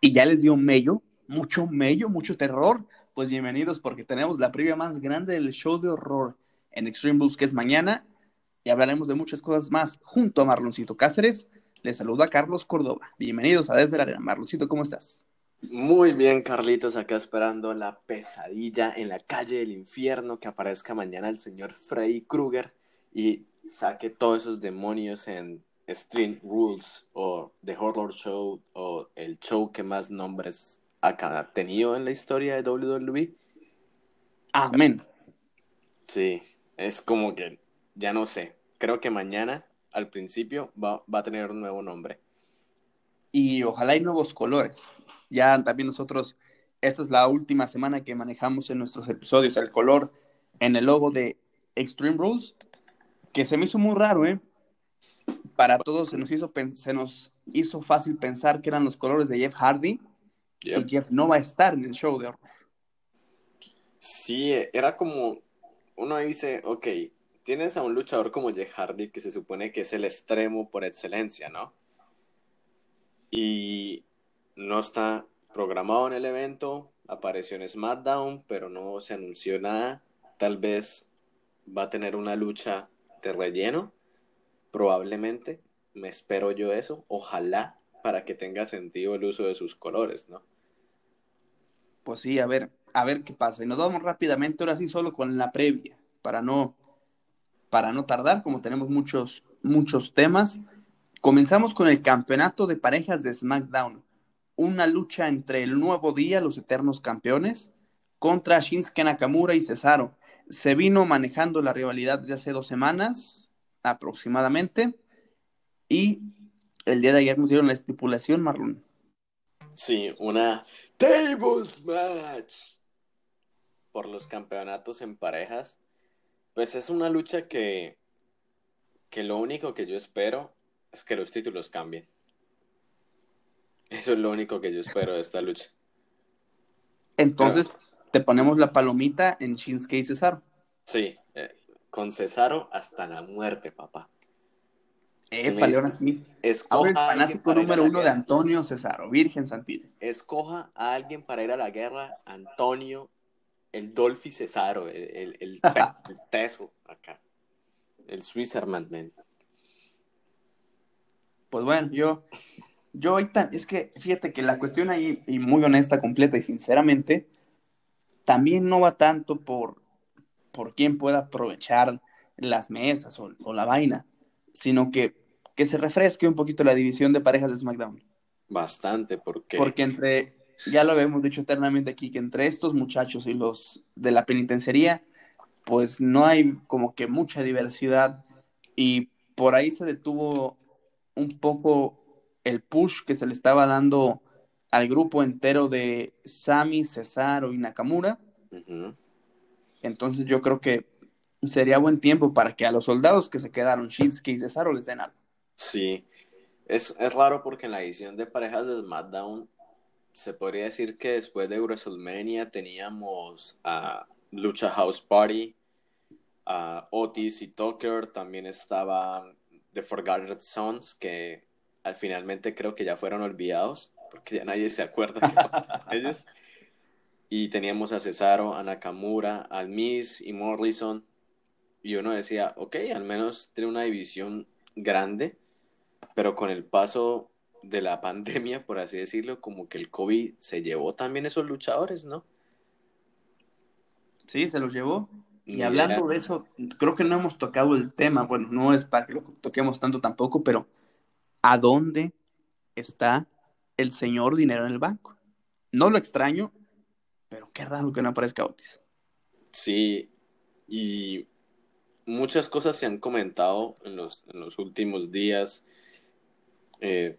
y ya les dio mello, mucho mello, mucho terror, pues bienvenidos porque tenemos la previa más grande del show de horror en Extreme Bulls que es mañana y hablaremos de muchas cosas más junto a Marloncito Cáceres. Les saluda Carlos Córdoba. Bienvenidos a Desde la Arena. Marloncito, ¿cómo estás? Muy bien, Carlitos, acá esperando la pesadilla en la calle del infierno que aparezca mañana el señor Freddy Krueger y saque todos esos demonios en Stream Rules o The Horror Show o el show que más nombres ha tenido en la historia de WWE. Amén. Sí, es como que, ya no sé, creo que mañana al principio va, va a tener un nuevo nombre. Y ojalá hay nuevos colores. Ya también nosotros, esta es la última semana que manejamos en nuestros episodios, el color en el logo de Extreme Rules, que se me hizo muy raro, ¿eh? Para todos se nos hizo, se nos hizo fácil pensar que eran los colores de Jeff Hardy, y Jeff no va a estar en el show de horror. Sí, era como, uno dice, ok, tienes a un luchador como Jeff Hardy, que se supone que es el extremo por excelencia, ¿no? Y no está programado en el evento, apareció en SmackDown, pero no se anunció nada. Tal vez va a tener una lucha de relleno, probablemente. Me espero yo eso, ojalá, para que tenga sentido el uso de sus colores, ¿no? Pues sí, a ver, a ver qué pasa. Y nos vamos rápidamente, ahora sí, solo con la previa, para no, para no tardar, como tenemos muchos, muchos temas. Comenzamos con el campeonato de parejas de SmackDown una lucha entre el nuevo día, los eternos campeones, contra Shinsuke Nakamura y Cesaro. Se vino manejando la rivalidad desde hace dos semanas aproximadamente y el día de ayer nos dieron la estipulación, Marlon. Sí, una Tables Match por los campeonatos en parejas. Pues es una lucha que, que lo único que yo espero es que los títulos cambien. Eso es lo único que yo espero de esta lucha. Entonces, te ponemos la palomita en Shinsuke y Cesaro. Sí, eh, con Cesaro hasta la muerte, papá. Sí. Escoja el fanático número uno de Antonio Cesaro, Virgen Santísima. Escoja a alguien para ir a la guerra, Antonio, el Dolphy Cesaro, el, el, teso acá. El Switzerland, Pues bueno, yo yo ahorita, es que fíjate que la cuestión ahí, y muy honesta, completa y sinceramente, también no va tanto por, por quién pueda aprovechar las mesas o, la vaina, sino que, que se refresque un poquito la división de parejas de SmackDown. Bastante, porque... Porque entre, ya lo hemos dicho eternamente aquí, que entre estos muchachos y los de la penitenciaría, pues no hay como que mucha diversidad y por ahí se detuvo un poco el push que se le estaba dando al grupo entero de Sami, Cesaro y Nakamura. Entonces yo creo que sería buen tiempo para que a los soldados que se quedaron, Shinsuke y Cesaro, les den algo. Sí, es, es raro porque en la edición de parejas de SmackDown se podría decir que después de WrestleMania teníamos a Lucha House Party, a Otis y Tucker, también estaba The Forgotten Sons, que al finalmente creo que ya fueron olvidados, porque ya nadie se acuerda de ellos. Y teníamos a Cesaro, a Nakamura, al Miz y Morrison. Y uno decía, ok, al menos tiene una división grande, pero con el paso de la pandemia, por así decirlo, como que el COVID se llevó también esos luchadores, ¿no? Sí, se los llevó. Y hablando de eso, creo que no hemos tocado el tema, bueno, no es para que lo toquemos tanto tampoco, pero ¿a dónde está el señor dinero en el banco? No lo extraño, pero qué raro que no aparezca Otis. Sí, y muchas cosas se han comentado en los, en los últimos días, eh,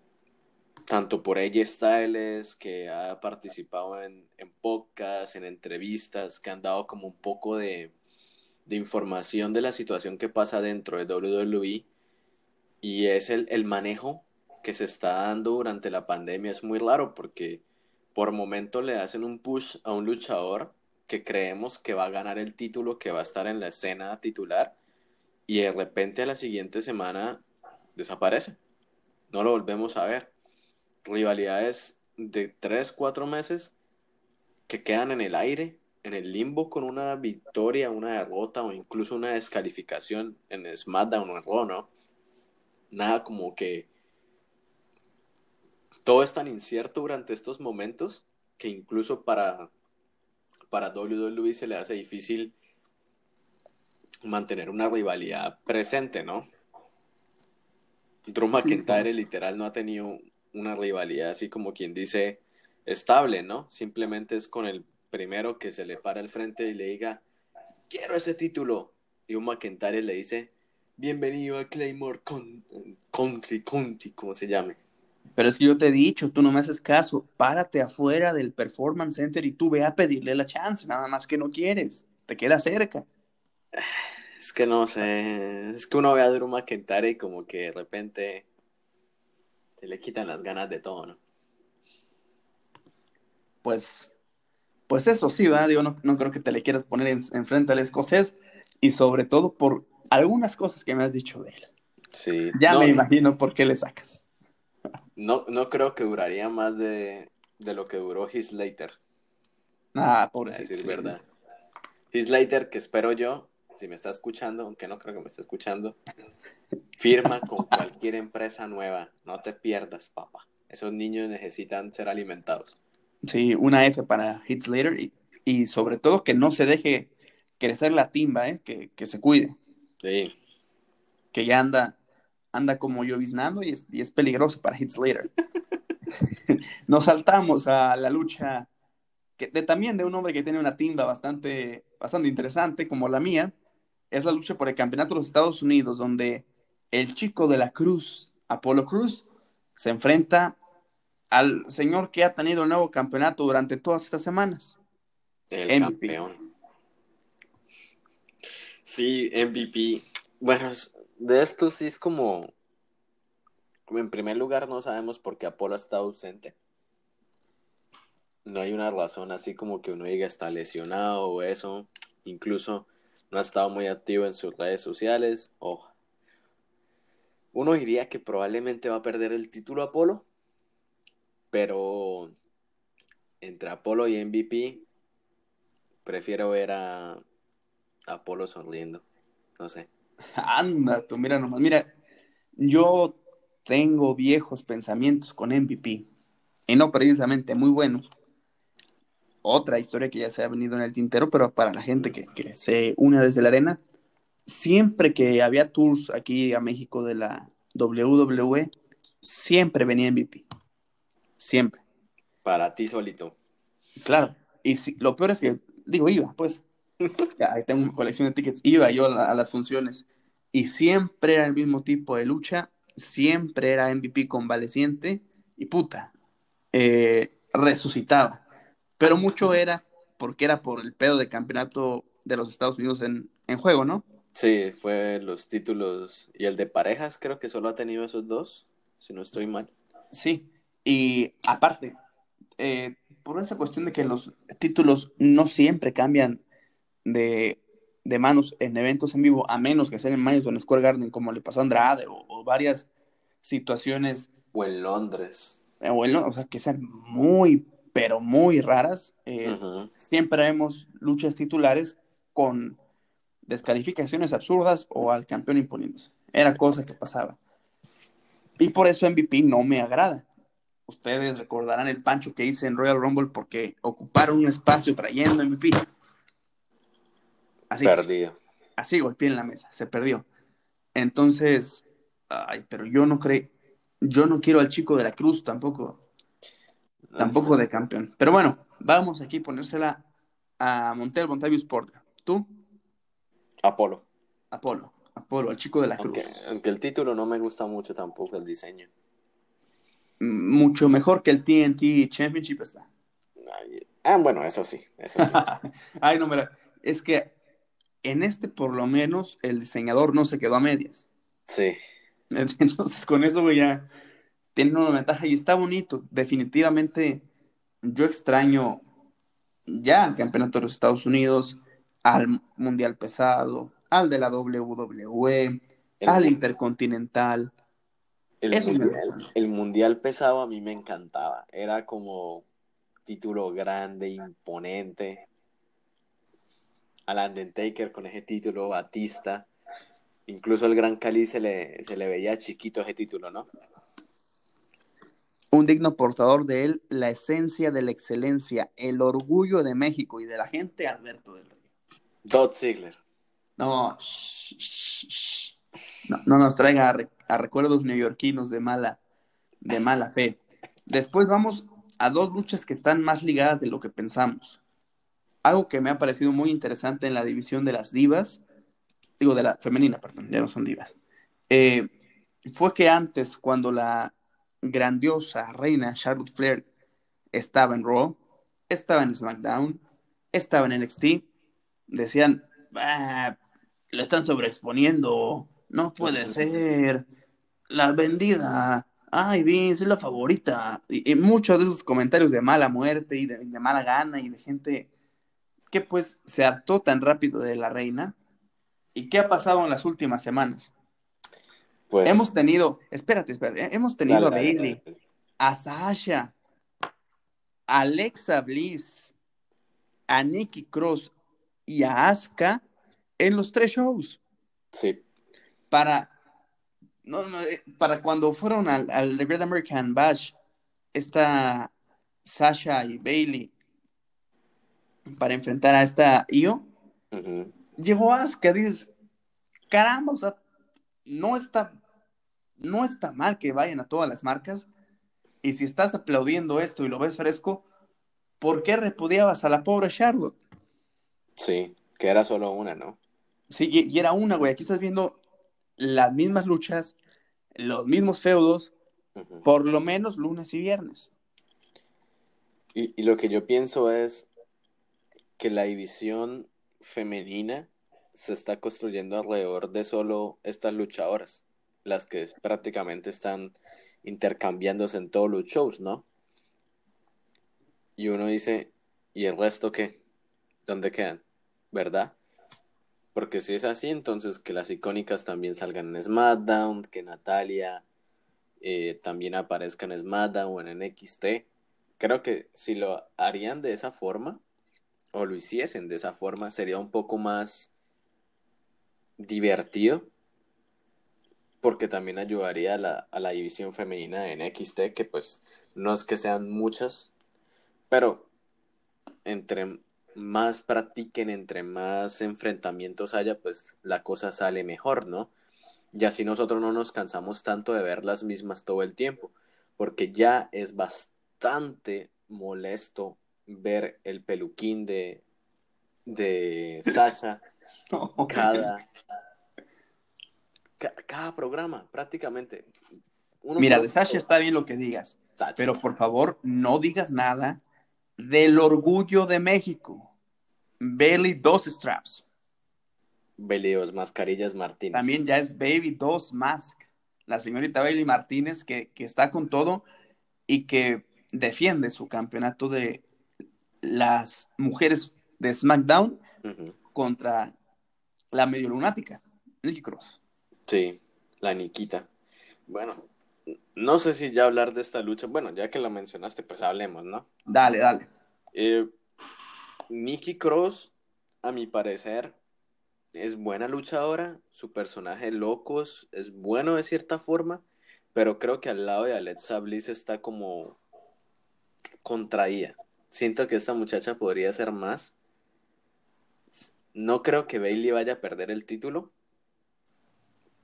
tanto por ella Styles, que ha participado en, en podcasts, en entrevistas, que han dado como un poco de, de información de la situación que pasa dentro de WWE y es el, el manejo que se está dando durante la pandemia. Es muy raro porque por momento le hacen un push a un luchador que creemos que va a ganar el título, que va a estar en la escena titular y de repente a la siguiente semana desaparece. No lo volvemos a ver. Rivalidades de tres, cuatro meses que quedan en el aire, en el limbo con una victoria, una derrota o incluso una descalificación en SmackDown o en Raw, ¿no? Nada como que todo es tan incierto durante estos momentos que incluso para, para WWE se le hace difícil mantener una rivalidad presente, ¿no? Drew McIntyre literal no ha tenido una rivalidad así como quien dice estable, ¿no? Simplemente es con el primero que se le para al frente y le diga, quiero ese título. Y un McIntyre le dice, bienvenido a Claymore Country, County, como se llame. Pero es que yo te he dicho, tú no me haces caso, párate afuera del Performance Center y tú ve a pedirle la chance, nada más que no quieres, te queda cerca. Es que no sé, es que uno ve a Drew McIntyre y como que de repente se le quitan las ganas de todo, ¿no? Pues, pues eso sí, va, Digo, no, no, creo que te le quieras poner enfrente al escocés y sobre todo por algunas cosas que me has dicho de él. Sí. Ya me imagino por qué le sacas. No, no creo que duraría más de, de lo que duró His Later. Ah, por decir verdad. His Later, que espero yo, si me está escuchando, aunque no creo que me esté escuchando, firma con cualquier empresa nueva. No te pierdas, papá. Esos niños necesitan ser alimentados. Sí, una F para Hits Later y, y sobre todo que no se deje crecer la timba, ¿eh? que, que se cuide. Sí. Que ya anda, anda como lloviznando y es, y es peligroso para Hits Later. Nos saltamos a la lucha que de, también de un hombre que tiene una timba bastante, bastante interesante como la mía, es la lucha por el campeonato de los Estados Unidos, donde el chico de la Cruz, Apolo Cruz, se enfrenta al señor que ha tenido el nuevo campeonato durante todas estas semanas. El campeón. Sí, MVP. Bueno, de esto sí es como. En primer lugar, no sabemos por qué Apolo está ausente. No hay una razón así como que uno diga está lesionado o eso. Incluso no ha estado muy activo en sus redes sociales. Oh. Uno diría que probablemente va a perder el título Apolo, pero entre Apolo y MVP prefiero ver a Apolo sonriendo. No sé. Anda, tú mira nomás. Mira, yo tengo viejos pensamientos con MVP y no precisamente muy buenos otra historia que ya se ha venido en el tintero, pero para la gente que, se une desde la arena, siempre que había tours aquí a México de la WWE, siempre venía MVP. Siempre. Para ti solito. Claro. Y si, lo peor es que, digo, iba, pues. Ya, tengo una colección de tickets. Iba yo a, las funciones. Y siempre era el mismo tipo de lucha. Siempre era MVP convaleciente. Y puta. Eh, resucitaba pero mucho era porque era por el pedo de campeonato de los Estados Unidos en, juego, ¿no? Sí, fue los títulos y el de parejas creo que solo ha tenido esos dos, si no estoy mal. Sí, y aparte, eh, por esa cuestión de que los títulos no siempre cambian de, manos en eventos en vivo, a menos que sean en Madison Square Garden, como le pasó a Andrade, o, varias situaciones. O en Londres. Eh, o, o sea, que sean muy pero muy raras. Eh, siempre vemos luchas titulares con descalificaciones absurdas o al campeón imponiéndose. Era cosa que pasaba. Y por eso MVP no me agrada. Ustedes recordarán el pancho que hice en Royal Rumble porque ocuparon un espacio trayendo MVP. Así, Perdido. Así golpeé en la mesa, se perdió. Entonces, ay, pero yo no creo, yo no quiero al chico de la cruz tampoco. Tampoco de campeón. Pero bueno, vamos aquí a ponérsela a Montel Montavius Porter. ¿Tú? Apolo. Apolo. Apolo, el chico de la cruz. Aunque, el título no me gusta mucho tampoco, el diseño. Mucho mejor que el TNT Championship está. ah, bueno, eso sí. Eso sí. Ay, no, mira. Es que en este, por lo menos, el diseñador no se quedó a medias. Sí. Entonces, con eso ya tiene una ventaja y está bonito. Definitivamente, yo extraño ya al campeonato de los Estados Unidos, al Mundial Pesado, al de la WWE, al Intercontinental. El, mundial, el mundial pesado a mí me encantaba. Era como título grande, imponente. Al Undertaker con ese título, Batista. Incluso el Gran Cali se le, se le veía chiquito ese título, ¿no? Un digno portador de él, la esencia de la excelencia, el orgullo de México y de la gente, Alberto del Río. Dot Ziggler. No, shh, shh, shh. no, no nos traiga a, re- a recuerdos neoyorquinos de mala, de mala fe. Después vamos a dos luchas que están más ligadas de lo que pensamos. Algo que me ha parecido muy interesante en la división de las divas, digo de la femenina, perdón, ya no son divas, eh, fue que antes, cuando la grandiosa reina Charlotte Flair estaba en Raw, estaba en SmackDown, estaba en NXT, decían, "Ah, la están sobreexponiendo, no puede ser, la vendida, ay Vince es la favorita, y, y muchos de esos comentarios de mala muerte y de, de mala gana y de gente que pues se hartó tan rápido de la reina. ¿Y qué ha pasado en las últimas semanas? Pues, Hemos tenido, espérate, espérate, eh, hemos tenido dale, a Bailey, dale. a Sasha, a Alexa Bliss, a Nikki Cross y a Asuka en los tres shows. Sí, Para, no, no, eh, para cuando fueron al, al The Great American Bash, esta Sasha y Bailey para enfrentar a esta Io, ujú. llegó Asuka, dices, caramba, o sea, no está, no está mal que vayan a todas las marcas. Y si estás aplaudiendo esto y lo ves fresco, ¿por qué repudiabas a la pobre Charlotte? sí, que era solo una, ¿no? Sí, y, y era una, güey. Aquí estás viendo las mismas luchas, los mismos feudos, por lo menos lunes y viernes. Y, y lo que yo pienso es que la división femenina se está construyendo alrededor de solo estas luchadoras, las que prácticamente están intercambiándose en todos los shows, ¿no? Y uno dice, ¿y el resto qué? ¿Dónde quedan? ¿Verdad? Porque si es así, entonces que las icónicas también salgan en SmackDown, que Natalia eh, también aparezca en SmackDown o en NXT. Creo que si lo harían de esa forma, o lo hiciesen de esa forma, sería un poco más divertido, porque también ayudaría a la, a la división femenina en NXT, que pues no es que sean muchas, pero entre más practiquen, entre más enfrentamientos haya, pues la cosa sale mejor, ¿no? Y así nosotros no nos cansamos tanto de ver las mismas todo el tiempo, porque ya es bastante molesto ver el peluquín de, de Sasha cada, ca- cada programa, prácticamente. Uno Mira, de Sasha está bien lo que digas, Sasha. pero por favor no digas nada del orgullo de México. Bailey dos straps. Beleos, mascarillas Martínez. También ya es Baby 2 Mask. La señorita Bailey Martínez que, que está con todo y que defiende su campeonato de las mujeres de SmackDown contra la medio lunática, Nikki Cross. Sí, la Niquita. Bueno, no sé si ya hablar de esta lucha. Bueno, ya que lo mencionaste, pues hablemos, ¿no? Dale, dale. Eh, Nikki Cross, a mi parecer, es buena luchadora. Su personaje Locos es bueno de cierta forma, pero creo que al lado de Alexa Bliss está como contraída. Siento que esta muchacha podría ser más. No creo que Bailey vaya a perder el título,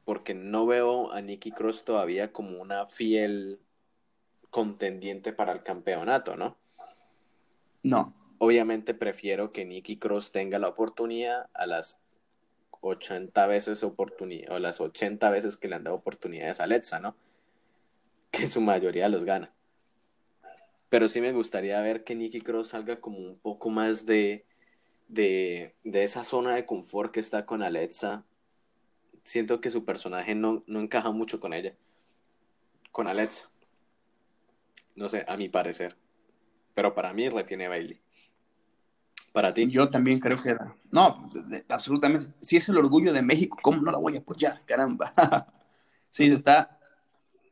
porque no veo a Nikki Cross todavía como una fiel contendiente para el campeonato, ¿no? No. Obviamente prefiero que Nikki Cross tenga la oportunidad a las 80 veces oportunidad, o las 80 veces que le han dado oportunidades a Alexa, ¿no? Que en su mayoría los gana. Pero sí me gustaría ver que Nikki Cross salga como un poco más de, de, de esa zona de confort que está con Alexa. Siento que su personaje no, no encaja mucho con ella. Con Alexa. No sé, a mi parecer. Pero para mí retiene Bailey. Para ti. Yo también creo que. No, absolutamente. Si es el orgullo de México, ¿cómo no la voy a apoyar? Caramba. sí, se está.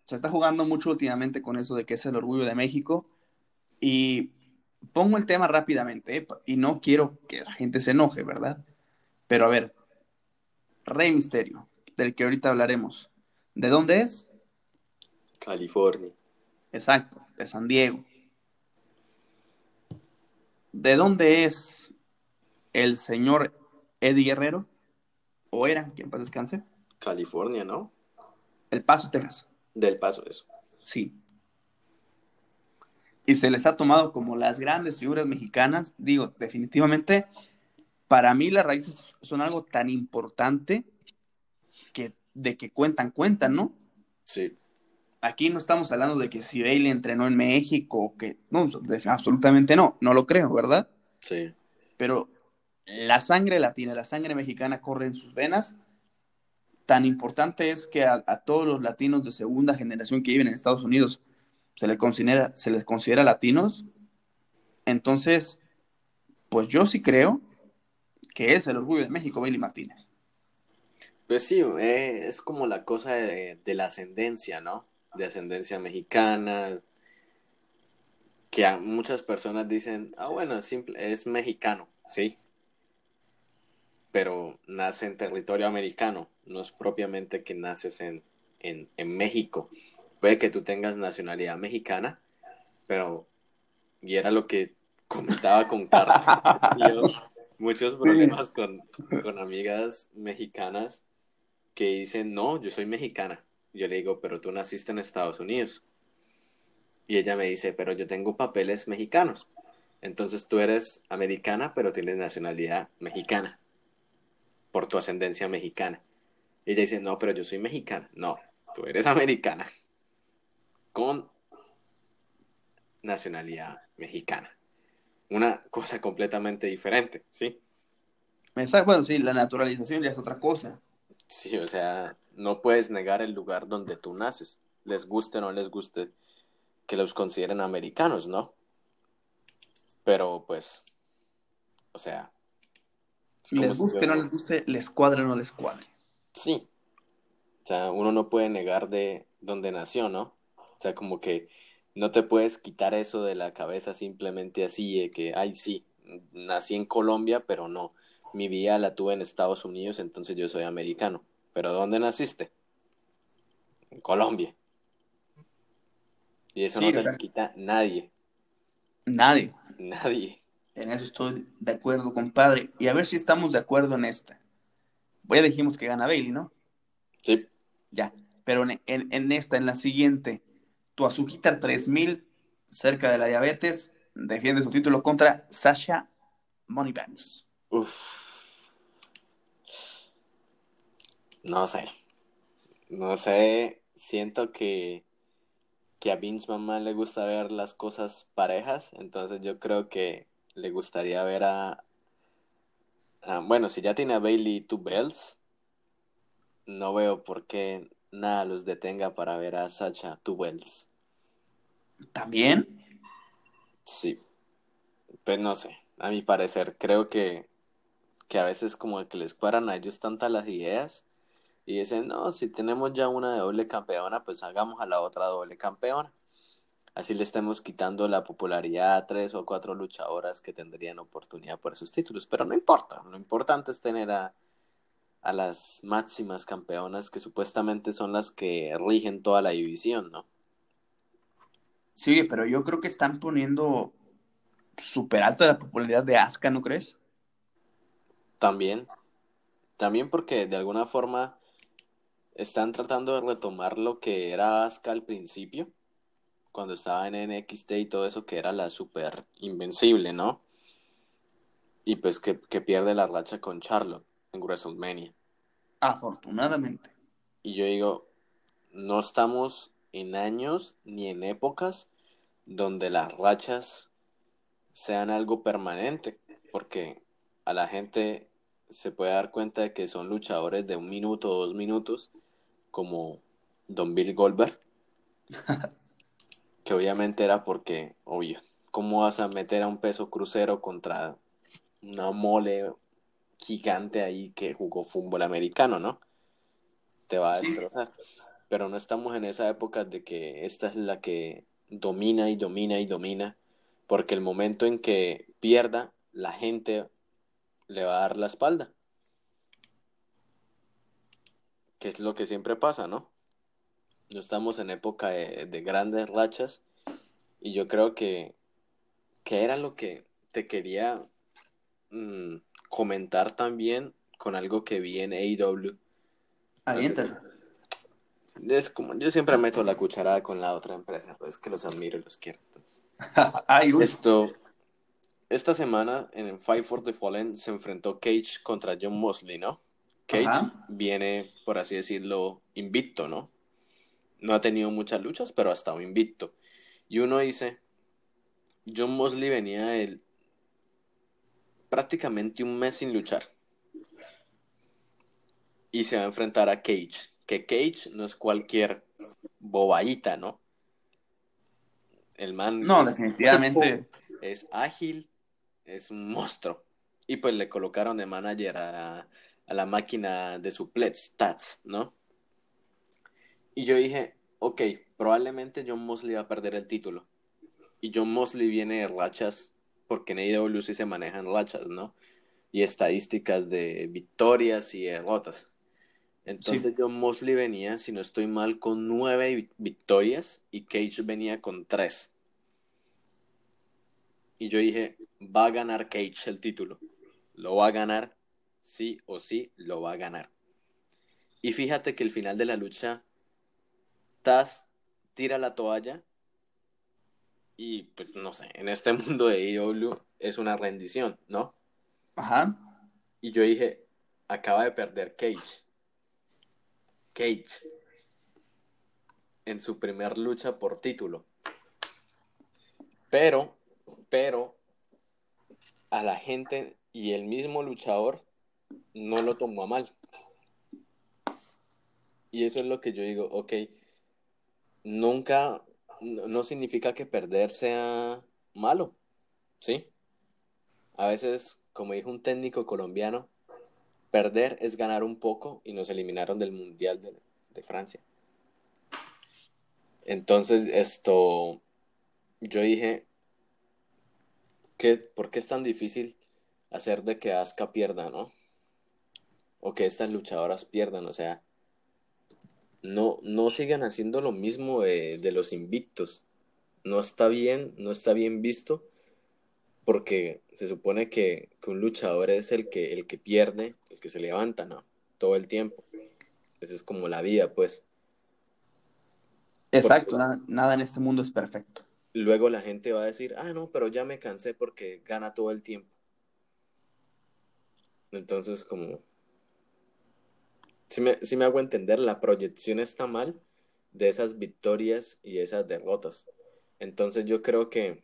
se está jugando mucho últimamente con eso de que es el orgullo de México. Y pongo el tema rápidamente, ¿eh? y no quiero que la gente se enoje, ¿verdad? Pero a ver, Rey Misterio, del que ahorita hablaremos, ¿de dónde es? California. Exacto, de San Diego. ¿De dónde es el señor Eddie Guerrero? ¿O era? ¿Quién paz descanse? California, ¿no? El Paso, Texas. Del Paso, eso. Sí. Y se les ha tomado como las grandes figuras mexicanas. Digo, definitivamente, para mí las raíces son algo tan importante que de que cuentan, cuentan, ¿no? Sí. Aquí no estamos hablando de que si Bailey entrenó en México, que no, absolutamente no, no lo creo, ¿verdad? Sí. Pero la sangre latina, la sangre mexicana corre en sus venas. Tan importante es que a, a todos los latinos de segunda generación que viven en Estados Unidos se les considera, se les considera latinos. Entonces, pues yo sí creo que es el orgullo de México, Bailey Martínez. Pues sí, eh, es como la cosa de, la ascendencia, ¿no? De ascendencia mexicana, que a muchas personas dicen, ah, bueno, es, simple, es mexicano, sí, pero nace en territorio americano, no es propiamente que naces en, en, en México. Puede que tú tengas nacionalidad mexicana, pero, y era lo que comentaba con Carla, muchos problemas con, con amigas mexicanas que dicen, no, yo soy mexicana. Yo le digo, pero tú naciste en Estados Unidos. Y ella me dice, pero yo tengo papeles mexicanos. Entonces tú eres americana, pero tienes nacionalidad mexicana. Por tu ascendencia mexicana. Y ella dice, no, pero yo soy mexicana. No, tú eres americana. Con nacionalidad mexicana. Una cosa completamente diferente, ¿sí? Exacto, bueno, sí, la naturalización ya es otra cosa. Sí, o sea, no puedes negar el lugar donde tú naces, les guste o no les guste que los consideren americanos, ¿no? Pero pues, o sea... Les guste o no les guste, les cuadre o no les cuadre. Sí. O sea, uno no puede negar de dónde nació, ¿no? O sea, como que no te puedes quitar eso de la cabeza simplemente así, de que, ay, sí, nací en Colombia, pero no mi vida la tuve en Estados Unidos, entonces yo soy americano. ¿Pero dónde naciste? En Colombia. Y eso sí, no te lo quita nadie. Nadie. Nadie. En eso estoy de acuerdo, compadre. Y a ver si estamos de acuerdo en esta. Ya dijimos que gana Bailey, ¿no? Sí. Ya. Pero en, en, en esta, en la siguiente, tu Azuquita 3000, cerca de la diabetes, defiende su título contra Sasha Moneybanks. Uf. No sé. No sé. Siento que, que a Vince mamá le gusta ver las cosas parejas. Entonces yo creo que le gustaría ver a. a bueno, si ya tiene a Bailey y two bells, no veo por qué nada los detenga para ver a Sacha two bells. ¿También? Sí. Pues no sé. A mi parecer, creo que, que a veces como que les cuadran a ellos tantas las ideas y dicen, no, si tenemos ya una doble campeona, pues hagamos a la otra doble campeona. Así le estamos quitando la popularidad a tres o cuatro luchadoras que tendrían oportunidad por esos títulos. Pero no importa, lo importante es tener a, a las máximas campeonas que supuestamente son las que rigen toda la división, ¿no? Sí, pero yo creo que están poniendo súper alta la popularidad de Asuka, ¿no crees? También. También porque de alguna forma están tratando de retomar lo que era Asuka al principio, cuando estaba en NXT y todo eso, que era la super invencible, ¿no? Y pues que, que pierde la racha con Charlotte en WrestleMania. Afortunadamente. Y yo digo, no estamos en años ni en épocas donde las rachas sean algo permanente, porque a la gente se puede dar cuenta de que son luchadores de un minuto o dos minutos como Don Bill Goldberg. que obviamente era porque, obvio, ¿cómo vas a meter a un peso crucero contra una mole gigante ahí que jugó fútbol americano, ¿no? Te va a destrozar. pero no estamos en esa época de que esta es la que domina y domina y domina, porque el momento en que pierda, la gente le va a dar la espalda. Que es lo que siempre pasa, ¿no? No estamos en época de, grandes rachas y yo creo que, que era lo que te quería mm, comentar también con algo que vi en AEW. es como, yo siempre meto la cucharada con la otra empresa, pues que los admiro y los quiero. Esto, esta semana en Fight for the Fallen se enfrentó Cage contra John Mosley, ¿no? Cage viene, por así decirlo, invicto, ¿no? No ha tenido muchas luchas, pero ha estado invicto. Y uno dice, John Mosley venía el, prácticamente un mes sin luchar. Y se va a enfrentar a Cage. Que Cage no es cualquier bobaita, ¿no? El man. No, definitivamente. Es ágil, es un monstruo. Y pues le colocaron de manager a, la máquina de suplet stats, ¿no? Y yo dije, ok, probablemente John Mosley va a perder el título. Y John Mosley viene de rachas, porque en AEW sí se manejan rachas, ¿no? Y estadísticas de victorias y derrotas. Entonces John Mosley venía, si no estoy mal, con nueve victorias y Cage venía con tres. Y yo dije, va a ganar Cage el título. Lo va a ganar, sí o sí, lo va a ganar. Y fíjate que el final de la lucha, Taz tira la toalla y pues no sé, en este mundo de AEW es una rendición, ¿no? Ajá. Y yo dije, acaba de perder Cage. Cage. En su primer lucha por título. Pero, pero, a la gente y el mismo luchador no lo tomó a mal. Y eso es lo que yo digo, ok, nunca no significa que perder sea malo, ¿sí? A veces, como dijo un técnico colombiano, perder es ganar un poco y nos eliminaron del Mundial de, Francia. Entonces, esto, yo dije, ¿qué, ¿por qué es tan difícil hacer de que Asuka pierda, no? O que estas luchadoras pierdan, o sea, no, no sigan haciendo lo mismo de, los invictos. No está bien, no está bien visto, porque se supone que, un luchador es el que, el que pierde, el que se levanta, ¿no? Todo el tiempo. Esa es como la vida, pues. Exacto, nada, en este mundo es perfecto. Luego la gente va a decir, ah, no, pero ya me cansé porque gana todo el tiempo. Entonces, como, si me, hago entender, la proyección está mal de esas victorias y esas derrotas. Entonces yo creo que,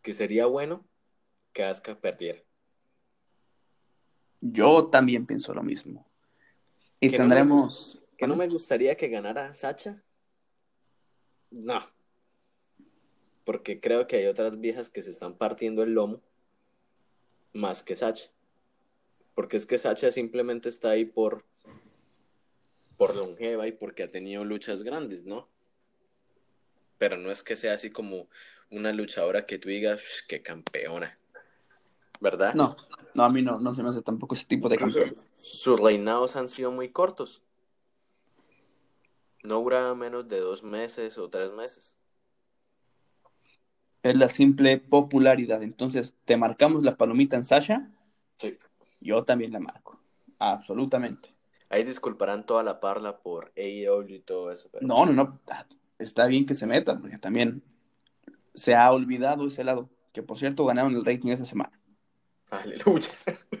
que sería bueno que Asuka perdiera. Yo también pienso lo mismo. Y tendremos... ¿Que no me gustaría que ganara Sacha? No. Porque creo que hay otras viejas que se están partiendo el lomo más que Sacha. Porque es que Sacha simplemente está ahí por por longeva y porque ha tenido luchas grandes, ¿no? Pero no es que sea así como una luchadora que tú digas, que campeona, ¿verdad? No, no, a mí no, no se me hace tampoco ese tipo de campeón. Sus reinados han sido muy cortos. No dura menos de dos meses o tres meses. Es la simple popularidad. Entonces, ¿te marcamos la palomita en Sasha? Sí. Yo también la marco. Absolutamente. Ahí disculparán toda la parla por AEW y todo eso. No, no, no. Está bien que se meta, porque también se ha olvidado ese lado. Que por cierto ganaron el rating esta semana. Aleluya.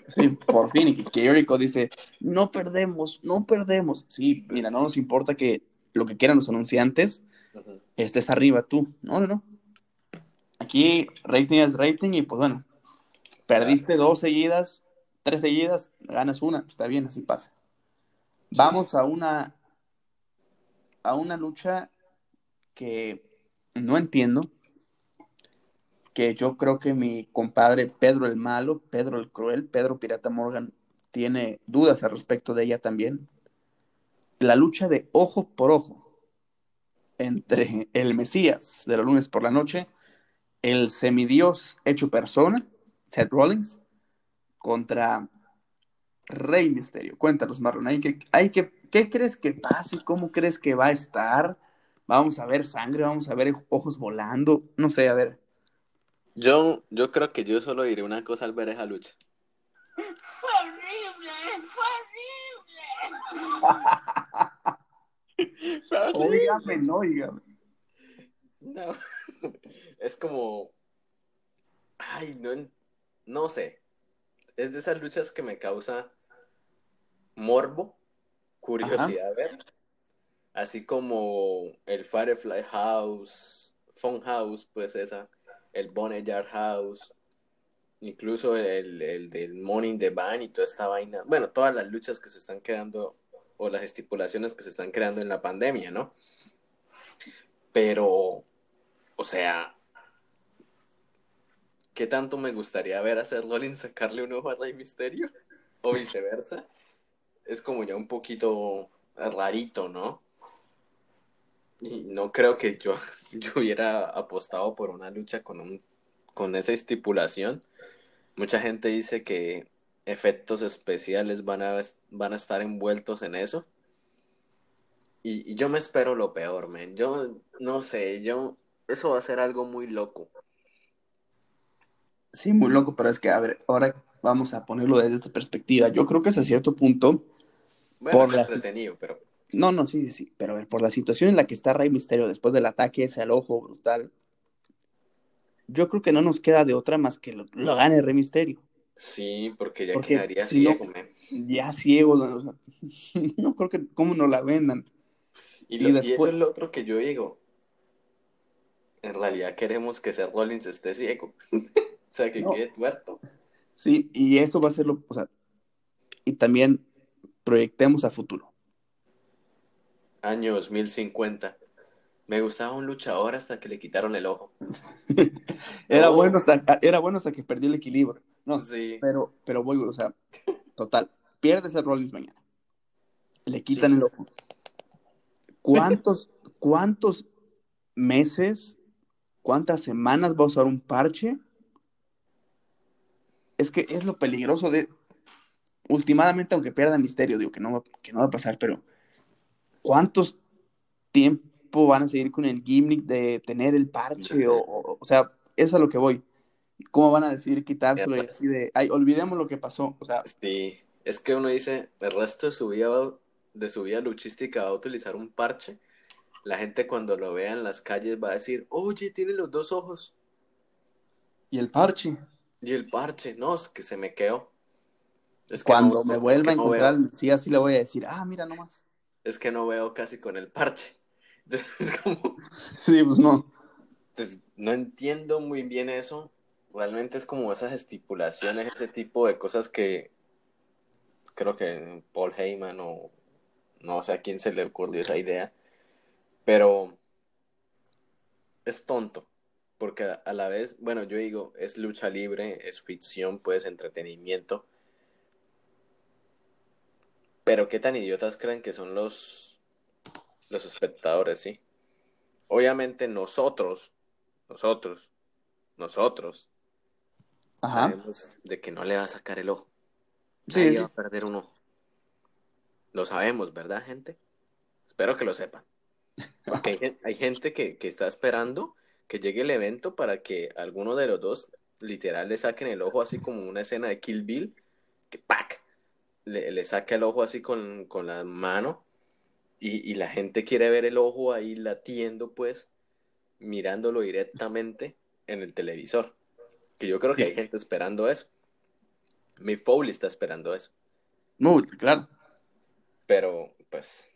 Sí, por fin. Y que dice: No perdemos, no perdemos. Sí, mira, no nos importa que lo que quieran los anunciantes estés arriba tú. No, no, no. Aquí rating es rating y pues bueno, perdiste dos seguidas, tres seguidas, ganas una. Está bien, así pasa. Vamos a una, a una lucha que no entiendo, que yo creo que mi compadre Pedro el Malo, Pedro el Cruel, Pedro Pirata Morgan, tiene dudas al respecto de ella también. la lucha de ojo por ojo entre el Mesías de los lunes por la noche, el semidios hecho persona, Seth Rollins, contra Rey Misterio. Cuéntanos, Marlon, ¿hay que, hay que, ¿qué crees que pase? ¿Cómo crees que va a estar? Vamos a ver sangre, vamos a ver ojos volando, no sé, a ver. Yo, yo creo que yo solo diré una cosa al ver esa lucha. Fue horrible, fue horrible. Óigame, no, óigame. No, es como, ay, no, no sé, es de esas luchas que me causa morbo, curiosidad ver, así como el Firefly House, Fun House, pues esa, el Boneyard House, incluso el, el del Morning the Band y toda esta vaina, bueno, todas las luchas que se están creando o las estipulaciones que se están creando en la pandemia, ¿no? Pero, o sea, ¿qué tanto me gustaría ver a Seth Rollins sacarle un ojo a Rey Misterio? O viceversa. Es como ya un poquito rarito, ¿no? Y no creo que yo, yo hubiera apostado por una lucha con, un, con esa estipulación. Mucha gente dice que efectos especiales van a, van a estar envueltos en eso. Y, yo me espero lo peor, man. Yo no sé, yo... Eso va a ser algo muy loco. Sí, muy loco, pero es que, a ver, ahora vamos a ponerlo desde esta perspectiva. Yo creo que hasta cierto punto... Bueno, Por es la- entretenido, pero... No, no, sí, sí, sí, pero a ver, por la situación en la que está Rey Misterio después del ataque ese al ojo brutal, yo creo que no nos queda de otra más que lo, lo gane Rey Misterio. Sí, porque ya Porque quedaría si no- ciego, man. Ya ciego, no, o sea, no creo que cómo no la vendan. Y, Y lo- y después- eso es lo otro que yo digo. En realidad queremos que Seth Rollins esté ciego. o sea, que No. quede tuerto. Sí, y eso va a ser lo, o sea, y también proyectemos a futuro. Año 2050. Me gustaba un luchador hasta que le quitaron el ojo. Era Oh. bueno hasta, era bueno hasta que perdió el equilibrio. No, Sí. pero, pero voy, o sea, total, pierdes a Rollins mañana. Le quitan el ojo. ¿Cuántos, cuántos meses, cuántas semanas va a usar un parche? Es que es lo peligroso de. Últimamente, aunque pierda misterio, digo que no, va- que no va a pasar, pero ¿cuántos tiempo van a seguir con el gimmick de tener el parche? O, o, o sea, es a lo que voy. ¿Cómo van a decidir quitárselo y así de, ay, olvidemos lo que pasó? O sea, Sí. Es que uno dice, el resto de su vida, de su vida luchística va a utilizar un parche. La gente cuando lo vea en las calles va a decir, oye, tiene los dos ojos. y el parche. Y el parche, no, es que se me quedó. Es que Cuando no- me es vuelva que a no encontrar al Mesías, sí le voy a decir, ah, mira nomás. es que no veo casi con el parche. Entonces, como, Sí, pues no. no entiendo muy bien eso. Realmente es como esas estipulaciones, ese tipo de cosas que creo que Paul Heyman o no sé a quién se le ocurrió esa idea, pero es tonto, porque a la vez, bueno, yo digo, es lucha libre, es ficción, pues entretenimiento, pero qué tan idiotas creen que son los, los espectadores, ¿sí? Obviamente nosotros, nosotros, nosotros, Ajá. sabemos de que no le va a sacar el ojo. Sí, Nadie sí. va a perder un ojo. Lo sabemos, ¿verdad, gente? Espero que lo sepan. Porque hay, hay gente que, que está esperando que llegue el evento para que alguno de los dos literal le saquen el ojo así como una escena de Kill Bill, que ¡pac! Le, le saca el ojo así con, con la mano y, y la gente quiere ver el ojo ahí latiendo pues, mirándolo directamente en el televisor. Que yo creo que hay gente esperando eso. Mi Foley está esperando eso. No, claro. Pero, pues,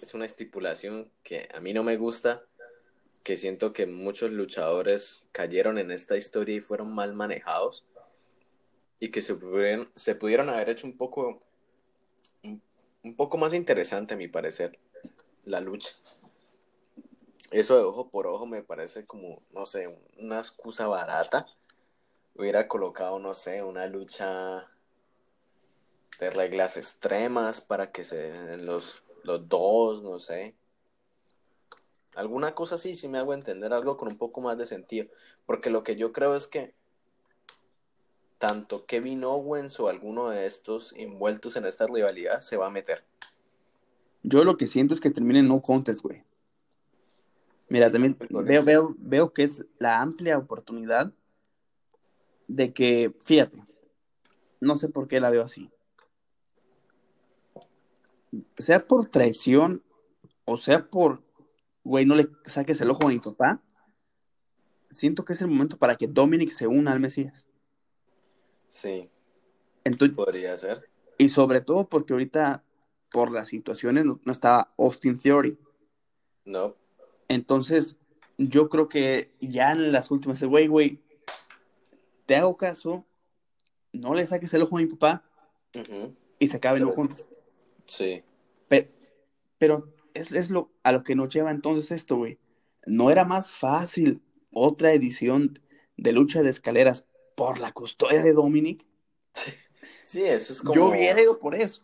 es una estipulación que a mí no me gusta, que siento que muchos luchadores cayeron en esta historia y fueron mal manejados y que se pudieron, se pudieron haber hecho un poco, un, poco más interesante, a mi parecer, la lucha. Eso de ojo por ojo me parece como, no sé, una excusa barata. Hubiera colocado, no sé, una lucha de reglas extremas para que se den los, los dos, no sé. Alguna cosa así, si me hago entender, algo con un poco más de sentido. Porque lo que yo creo es que tanto Kevin Owens o alguno de estos envueltos en esta rivalidad se va a meter. Yo lo que siento es que termine en no contest, güey. Mira, también veo, veo, veo que es la amplia oportunidad de que, fíjate, no sé por qué la veo así. Sea por traición o sea por, güey, no le saques el ojo a mi papá, siento que es el momento para que Dominic se una al Mesías. Sí, Entonces, podría ser. y sobre todo porque ahorita, por las situaciones, no, no estaba Austin Theory. No, Entonces, yo creo que ya en las últimas, güey, güey, te hago caso, no le saques el ojo a mi papá y se acabe no Pero- contest. sí, Pero, pero es, es lo, a lo que nos lleva entonces esto, güey. ¿No era más fácil otra edición de lucha de escaleras por la custodia de Dominic? sí, eso es como... Yo hubiera ido por eso.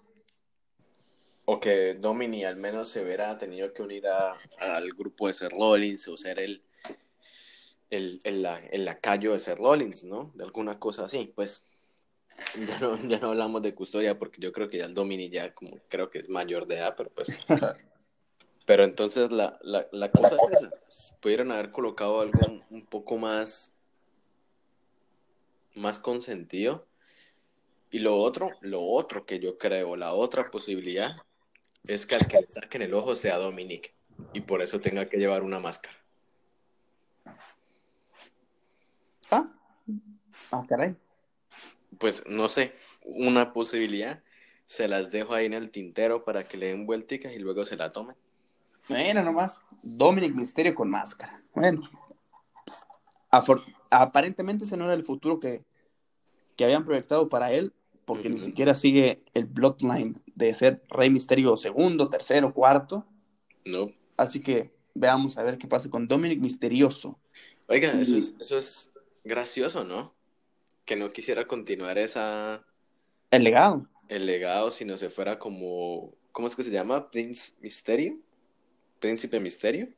O que Domini al menos se hubiera tenido que unir a- al grupo de Seth Rollins o ser el, el, el, la- el lacayo de Seth Rollins, ¿no? De alguna cosa así. Pues ya no, ya no hablamos de custodia porque yo creo que ya el Domini ya como creo que es mayor de edad, pero pues... Pero entonces la, la, la cosa es esa. Pudieron haber colocado algo un poco más, más consentido. Y lo otro, lo otro que yo creo, la otra posibilidad, es que al que le saquen el ojo sea Dominic. Y por eso tenga que llevar una máscara. Ah, ah, caray. Pues no sé, una posibilidad. Se las dejo ahí en el tintero para que le den vuelticas y luego se la tomen. Mira nomás, Dominic Misterio con máscara. Bueno, aparentemente ese no era el futuro que, que habían proyectado para él, porque ni siquiera sigue el bloodline de ser Rey Misterio segundo, tercero, cuarto. No. Así que veamos a ver qué pasa con Dominic Misterioso. Oiga, eso es, eso es gracioso, ¿no? Que no quisiera continuar esa, El legado. el legado, sino se fuera como, ¿cómo es que se llama? Prince Misterio, Príncipe Misterio.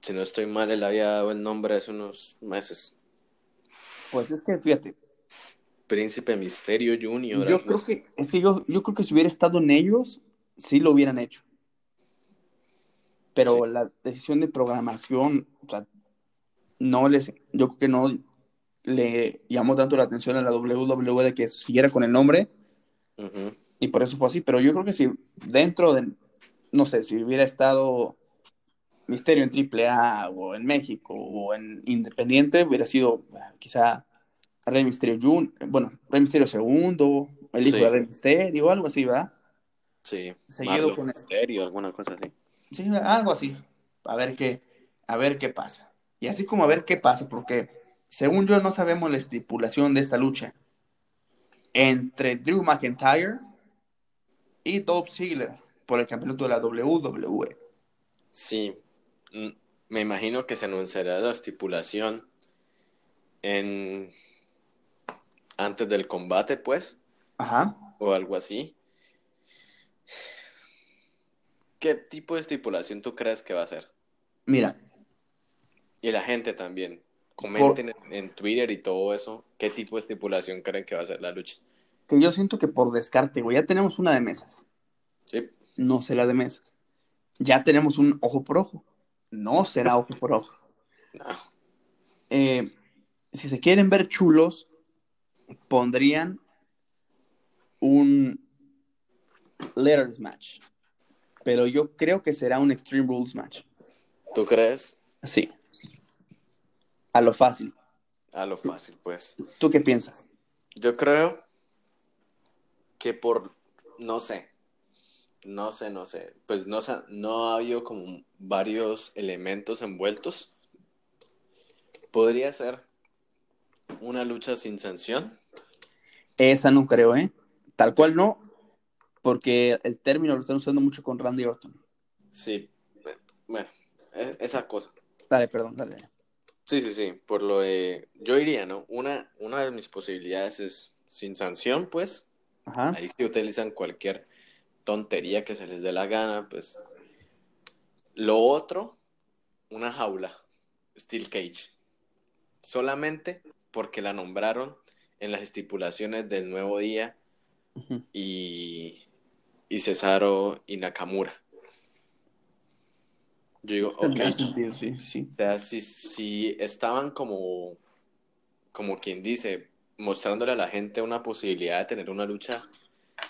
Si no estoy mal, él había dado el nombre hace unos meses. Pues es que fíjate, Príncipe Misterio Junior. yo creo que, es que yo, yo creo que si hubiera estado en ellos, sí lo hubieran hecho. Pero Sí. la decisión de programación, o sea, no les, yo creo que no le llamó tanto la atención a la WWE de que siguiera con el nombre, Ujú. y por eso fue así. Pero yo creo que si dentro de, no sé, si hubiera estado Misterio en AAA o en México o en Independiente, hubiera sido eh, quizá Rey Misterio Jun, bueno, Rey Misterio segundo, el hijo Sí. de Rey Misterio algo así, ¿verdad? Sí, Seguido con el- Misterio, alguna cosa así. Sí, algo así. A ver qué, a ver qué pasa. Y así como a ver qué pasa, porque según yo no sabemos la estipulación de esta lucha entre Drew McIntyre y Dolph Ziggler por el campeonato de la WWE. Sí, me imagino que se anunciará la estipulación en antes del combate, pues, Ajá. o algo así. ¿Qué tipo de estipulación tú crees que va a ser? Mira, Y la gente también. Comenten en, en Twitter y todo eso. ¿Qué tipo de estipulación creen que va a ser la lucha? que yo siento que por descarte, güey, ya tenemos una de mesas. Sí, No será de mesas. Ya tenemos un ojo por ojo. No será ojo por ojo. no. Eh, si se quieren ver chulos, pondrían un letters match. Pero yo creo que será un Extreme Rules match. ¿Tú crees? Sí. A lo fácil. A lo fácil, pues. ¿Tú qué piensas? Yo creo que por, no sé, no sé, no sé, pues no, no ha habido como varios elementos envueltos. Podría ser una lucha sin sanción. Esa no creo, ¿eh? Tal cual no, porque el término lo están usando mucho con Randy Orton. Sí, bueno, e- esa cosa. Dale, perdón, dale. Sí, sí, sí, por lo de, yo diría, ¿no? Una, una de mis posibilidades es sin sanción, pues, Ajá. Ahí sí utilizan cualquier tontería que se les dé la gana, pues. Lo otro, una jaula, Steel Cage. Solamente porque la nombraron en las estipulaciones del nuevo día y, y Cesaro y Nakamura. Yo digo, ok. Sentido, sí, sí. O sea, si, si estaban como, como quien dice, mostrándole a la gente una posibilidad de tener una lucha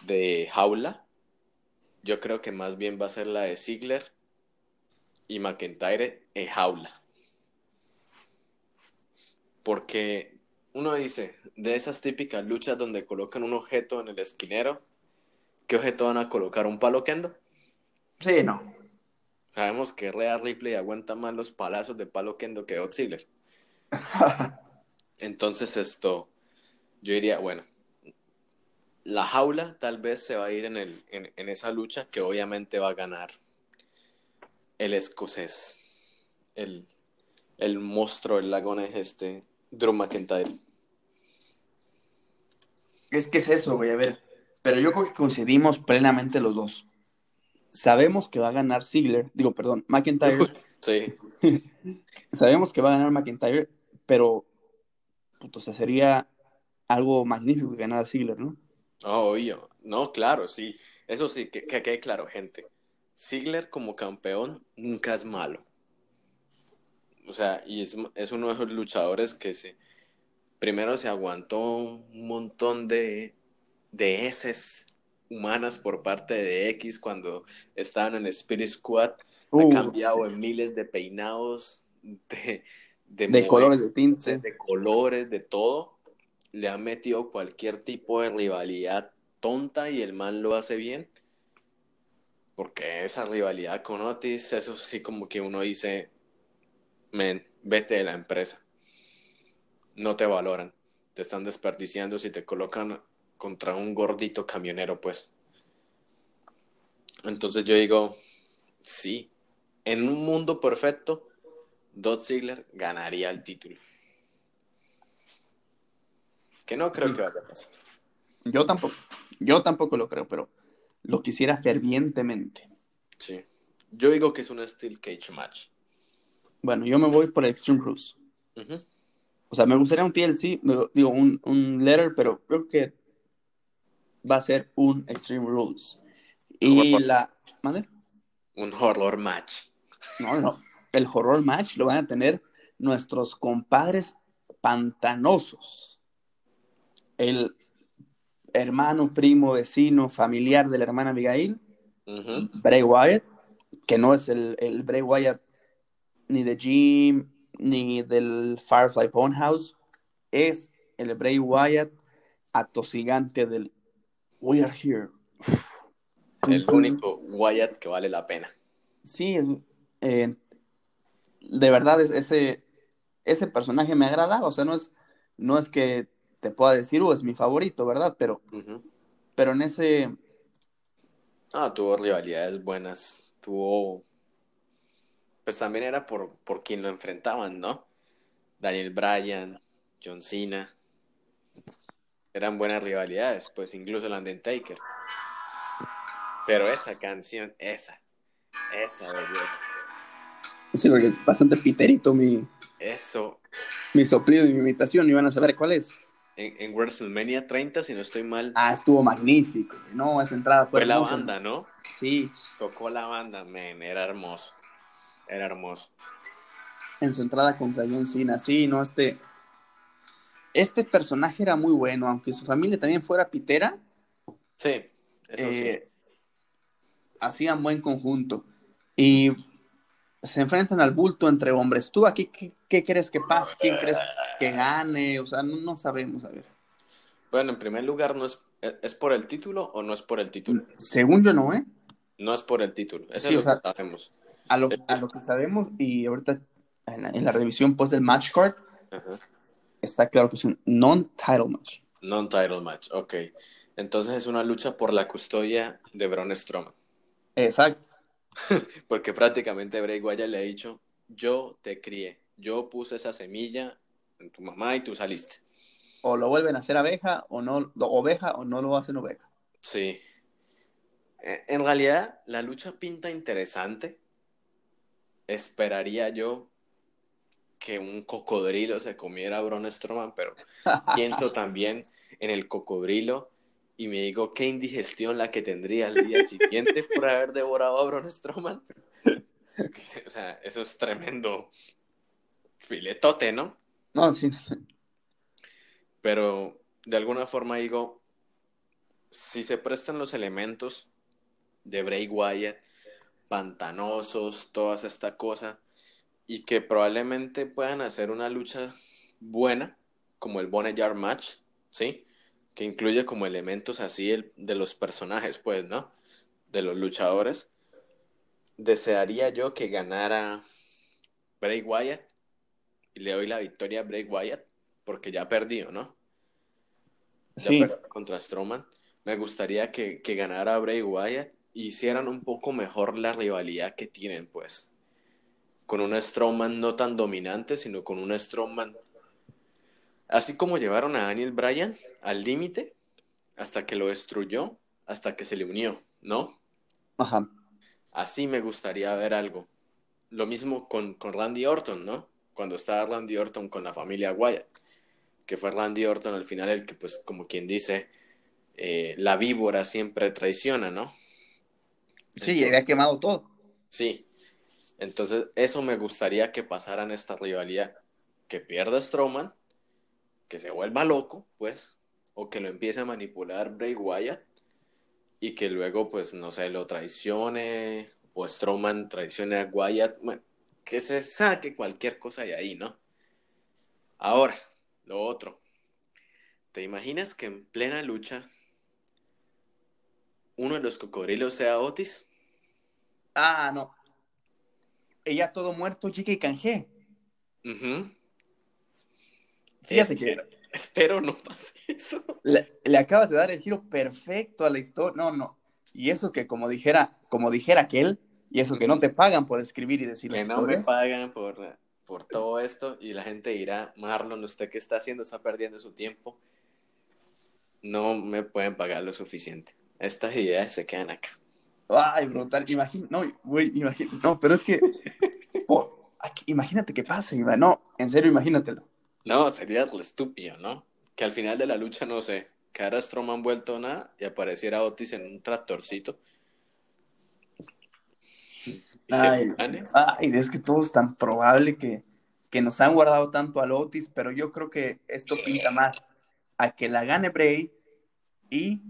de jaula, yo creo que más bien va a ser la de Ziggler y McIntyre en jaula. Porque uno dice, de esas típicas luchas donde colocan un objeto en el esquinero, ¿qué objeto van a colocar? ¿Un palo kendo? Sí, no. Sabemos que Rhea Ripley aguanta más los palazos de palo kendo que Dolph Ziggler. Entonces esto, yo diría, bueno, la jaula tal vez se va a ir en, el, en, en esa lucha que obviamente va a ganar el escocés, el, el monstruo, el lagonés este, Drew McIntyre. Es que es eso, güey, a ver. Pero yo creo que coincidimos plenamente los dos. Sabemos que va a ganar Ziggler, digo, perdón, McIntyre. Sí, Sabemos que va a ganar McIntyre, pero puto, o sea, sería algo magnífico que ganara Ziggler, ¿no? Oh, obvio. No, claro, sí. Eso sí, que, que quede claro, gente. Ziggler como campeón nunca es malo. O sea, y es, es uno de esos luchadores que se, primero se aguantó un montón de, de heces humanas por parte de X cuando estaban en Spirit Squad. Uh, ha cambiado en miles de peinados, de, de, colores de tinte. de colores, de todo. Le han metido cualquier tipo de rivalidad tonta y el man lo hace bien. Porque esa rivalidad con Otis, eso sí como que uno dice, men, vete de la empresa. No te valoran. Te están desperdiciando si te colocan contra un gordito camionero, pues. Entonces yo digo, sí, en un mundo perfecto, Dolph Ziggler ganaría el título. Que no creo que vaya a pasar. Yo tampoco, yo tampoco lo creo, pero lo quisiera fervientemente. Sí. Yo digo que es un Steel Cage match. Bueno, yo me voy por el Extreme Rules. O sea, me gustaría un TLC, digo, digo, un, un letter, pero creo que va a ser un Extreme Rules. Y Horror. la... ¿Mande? Un horror match. No, no. El horror match lo van a tener nuestros compadres pantanosos. El hermano, primo, vecino, familiar de la hermana Abigail. Bray Wyatt, que no es el, el Bray Wyatt ni de Jim ni del Firefly House, es el Bray Wyatt atosigante del We are here. El único Wyatt que vale la pena. Sí, eh, de verdad es, ese, ese personaje me agradaba, o sea, no es, no es que te pueda decir, "Uh, es mi favorito, ¿verdad? Pero, pero en ese, Ah, tuvo rivalidades buenas. Tuvo. Pues también era por, por quien lo enfrentaban, ¿no? Daniel Bryan, John Cena. Eran buenas rivalidades, pues incluso el Undertaker. Pero esa canción, esa, esa belleza, sí, porque es bastante piterito mi, eso, mi soplido y mi imitación, y van a saber cuál es. En, en WrestleMania 30, si no estoy mal, Ah, estuvo magnífico, no, esa entrada fue fue la banda, ¿no? Sí, Tocó la banda, men, era hermoso. Era hermoso. en su entrada contra John Cena, sí, no, este, este personaje era muy bueno, aunque su familia también fuera pitera, Sí, eso sí. eh, hacían buen conjunto. Y se enfrentan al bulto entre hombres. ¿Tú aquí qué, qué crees que pase? ¿Quién crees que gane? O sea, no, no sabemos, a ver. Bueno, en primer lugar, ¿no es, es por el título o no es por el título? Según yo no, ¿eh? No es por el título, eso Sí, es lo sea- que sabemos. A lo, a lo que sabemos, y ahorita en la, en la revisión pues del match card, Ajá. está claro que es un non-title match. Non-title match, ok. Entonces es una lucha por la custodia de Braun Strowman. Exacto. Porque prácticamente Bray Wyatt le ha dicho, yo te crié, yo puse esa semilla en tu mamá y tú saliste. O lo vuelven a hacer abeja, o no, oveja, o no lo hacen oveja. Sí. Eh, En realidad, la lucha pinta interesante. Esperaría yo que un cocodrilo se comiera a Braun Strowman, pero pienso también en el cocodrilo y me digo qué indigestión la que tendría el día siguiente por haber devorado a Braun Strowman. O sea, eso es tremendo filetote, ¿no? No, sí. Pero de alguna forma digo, si se prestan los elementos de Bray Wyatt, pantanosos, todas esta cosa, y que probablemente puedan hacer una lucha buena, como el Boneyard Match, ¿sí? Que incluye como elementos así el- de los personajes, pues, ¿no? De los luchadores. Desearía yo que ganara Bray Wyatt y le doy la victoria a Bray Wyatt porque ya perdió, ¿no? Ya Sí. perdió contra Strowman. Me gustaría que, que ganara Bray Wyatt y hicieran un poco mejor la rivalidad que tienen, pues. Con un Strowman no tan dominante, sino con un Strowman. Así como llevaron a Daniel Bryan al límite, hasta que lo destruyó, hasta que se le unió, ¿no? Ajá. Así me gustaría ver algo. Lo mismo con, con Randy Orton, ¿no? Cuando estaba Randy Orton con la familia Wyatt, que fue Randy Orton al final el que, pues, como quien dice, eh, la víbora siempre traiciona, ¿no? Sí, y había quemado todo. Sí. Entonces, eso me gustaría que pasara en esta rivalidad. Que pierda Strowman, que se vuelva loco, pues, o que lo empiece a manipular Bray Wyatt y que luego, pues, no sé, lo traicione o Strowman traicione a Wyatt. Bueno, que se saque cualquier cosa de ahí, ¿no? Ahora, lo otro. ¿Te imaginas que en plena lucha uno de los cocodrilos sea Otis? Ah, no. Ella todo muerto, chica y canje. Ujú. Fíjate Es que Espero no pase eso. le, le acabas de dar el giro perfecto a la historia. No, no. Y eso que como dijera, como dijera aquel, y eso que no te pagan por escribir y decir Que las no me pagan por, por todo esto y la gente dirá, Marlon, ¿usted qué está haciendo? Está perdiendo su tiempo. No me pueden pagar lo suficiente. Estas ideas se quedan acá. Ay, brutal. Imagina, no, güey, imagina, no, pero es que, po- aquí- imagínate que pasa, Iván. No, en serio, imagínatelo. No, sería re estúpido, ¿no? Que al final de la lucha, no sé, quedara Strowman vuelto nada y apareciera Otis en un tractorcito. Y se Ay, ay, es que todo es tan probable que, que nos han guardado tanto a Lotis, pero yo creo que esto pinta más a que la gane Bray y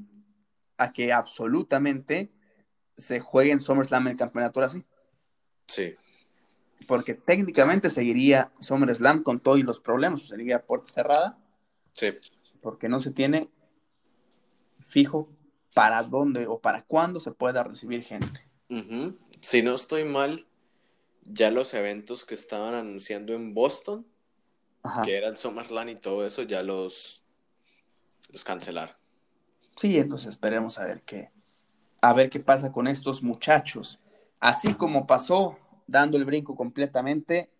a que absolutamente se juegue en SummerSlam el campeonato ahora sí. Porque técnicamente seguiría SummerSlam con todos los problemas, sería puerta cerrada, sí. porque no se tiene fijo para dónde o para cuándo se pueda recibir gente. Si no estoy mal, ya los eventos que estaban anunciando en Boston, Ajá. que era el SummerSlam y todo eso, ya los, los cancelaron. Sí, entonces esperemos a ver qué, a ver qué pasa con estos muchachos. Así como pasó, dando el brinco completamente,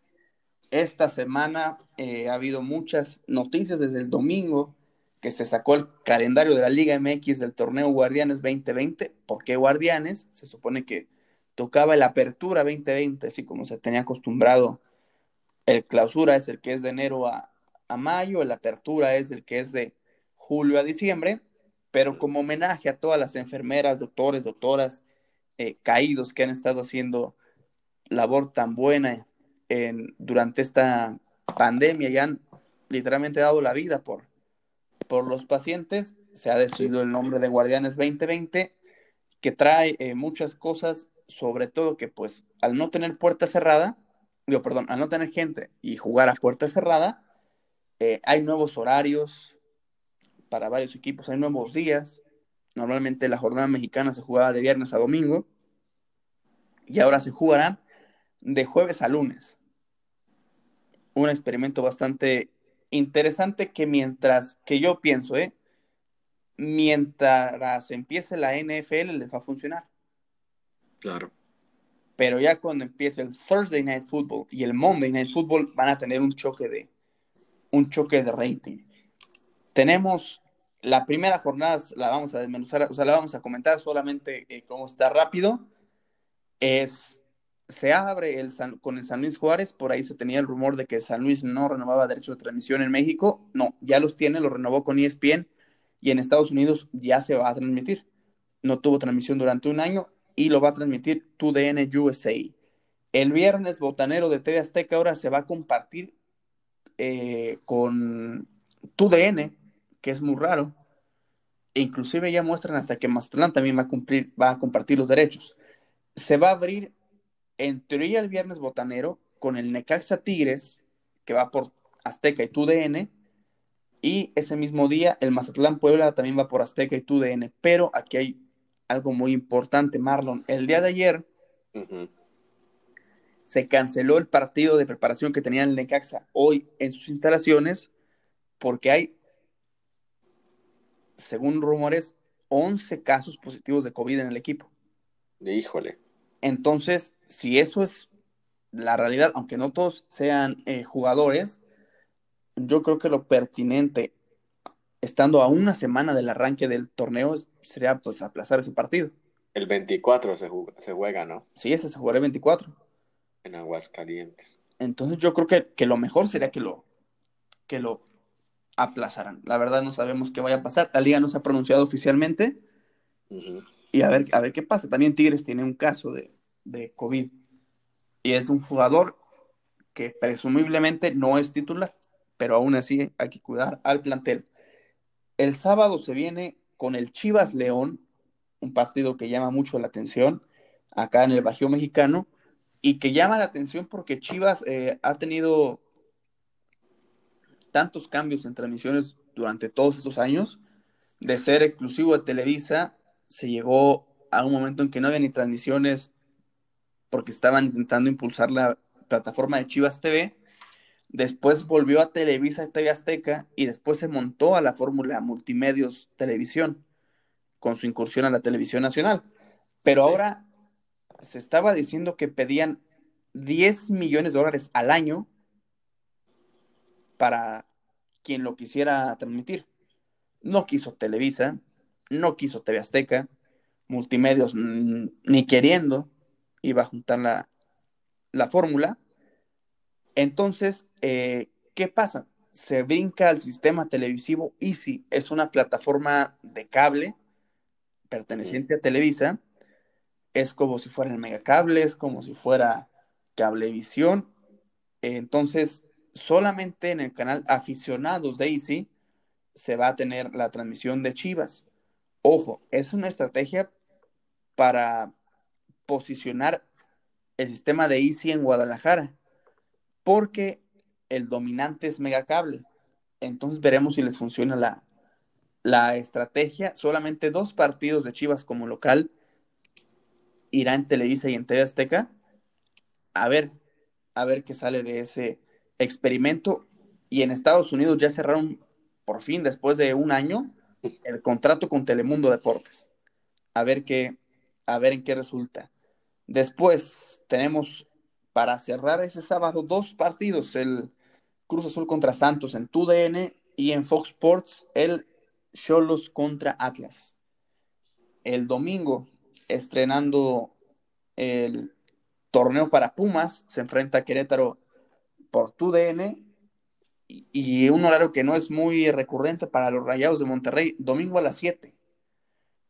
esta semana eh, ha habido muchas noticias desde el domingo que se sacó el calendario de la Liga MX del torneo Guardianes 2020. ¿Por qué Guardianes? Se supone que tocaba el Apertura 2020, así como se tenía acostumbrado. El clausura es el que es de enero a, mayo, el Apertura es el que es de julio a diciembre pero como homenaje a todas las enfermeras, doctores, doctoras eh, caídos que han estado haciendo labor tan buena en, durante esta pandemia y han literalmente dado la vida por, por los pacientes, se ha decidido el nombre de Guardianes 2020, que trae eh, muchas cosas, sobre todo que pues al no tener puerta cerrada, digo, perdón, al no tener gente y jugar a puerta cerrada, eh, hay nuevos horarios, para varios equipos. Hay nuevos días. Normalmente la jornada mexicana se jugaba de viernes a domingo y ahora se jugarán de jueves a lunes. Un experimento bastante interesante que mientras, que yo pienso, ¿eh? mientras empiece la NFL les va a funcionar. Claro. Pero ya cuando empiece el Thursday Night Football y el Monday Night Football van a tener un choque de un choque de rating. Tenemos la primera jornada la vamos a desmenuzar, o sea, la vamos a comentar solamente eh, cómo está rápido. Es, se abre el con el San Luis Juárez, por ahí se tenía el rumor de que San Luis no renovaba derechos de transmisión en México. No, ya los tiene, lo renovó con ESPN y en Estados Unidos ya se va a transmitir. No tuvo transmisión durante un año y lo va a transmitir TUDN USA. El viernes Botanero de TV Azteca ahora se va a compartir eh, con TUDN, que es muy raro. E inclusive ya muestran hasta que Mazatlán también va a cumplir, va a compartir los derechos. Se va a abrir en teoría el viernes Botanero con el Necaxa Tigres, que va por Azteca y TUDN, y ese mismo día el Mazatlán Puebla también va por Azteca y TUDN. Pero aquí hay algo muy importante, Marlon. El día de ayer se canceló el partido de preparación que tenía el Necaxa hoy en sus instalaciones porque hay, según rumores, 11 casos positivos de COVID en el equipo. Híjole. Entonces, si eso es la realidad, aunque no todos sean eh, jugadores, yo creo que lo pertinente, estando a una semana del arranque del torneo, sería pues aplazar ese partido. El 24 se, se juega, ¿no? Sí, ese se jugará el 24. En Aguascalientes. Entonces yo creo que, que, lo mejor sería que lo, que lo aplazaran. La verdad no sabemos qué vaya a pasar. La liga no se ha pronunciado oficialmente. Y a ver, a ver qué pasa. También Tigres tiene un caso de, de COVID. Y es un jugador que presumiblemente no es titular pero aún así hay que cuidar al plantel. El sábado se viene con el Chivas León, un partido que llama mucho la atención acá en el Bajío Mexicano y que llama la atención porque Chivas eh, ha tenido tantos cambios en transmisiones durante todos estos años. De ser exclusivo de Televisa, se llegó a un momento en que no había ni transmisiones porque estaban intentando impulsar la plataforma de Chivas TV Después volvió a Televisa TV Azteca y después se montó a la fórmula Multimedios Televisión con su incursión a la televisión nacional. Pero ahora se estaba diciendo que pedían 10 millones de dólares al año para quien lo quisiera transmitir. No quiso Televisa, no quiso TV Azteca, Multimedios ni queriendo iba a juntar la, la fórmula entonces, eh, ¿qué pasa? Se brinca al sistema televisivo Easy, es una plataforma de cable perteneciente a Televisa, es como si fuera el megacable, es como si fuera cablevisión. Entonces, solamente en el canal aficionados de Easy se va a tener la transmisión de Chivas. Ojo, es una estrategia para posicionar el sistema de Easy en Guadalajara porque el dominante es Megacable. Entonces veremos si les funciona la, la estrategia. Solamente dos partidos de Chivas como local irá en Televisa y en TV Azteca. A ver, a ver qué sale de ese experimento. Y en Estados Unidos ya cerraron por fin, después de un año, el contrato con Telemundo Deportes. A ver qué, a ver en qué resulta. Después tenemos para cerrar ese sábado dos partidos, el Cruz Azul contra Santos en TUDN y en Fox Sports el Cholos contra Atlas. El domingo, estrenando el torneo para Pumas, se enfrenta a Querétaro por TUDN y, un horario que no es muy recurrente para los Rayados de Monterrey, domingo a las 7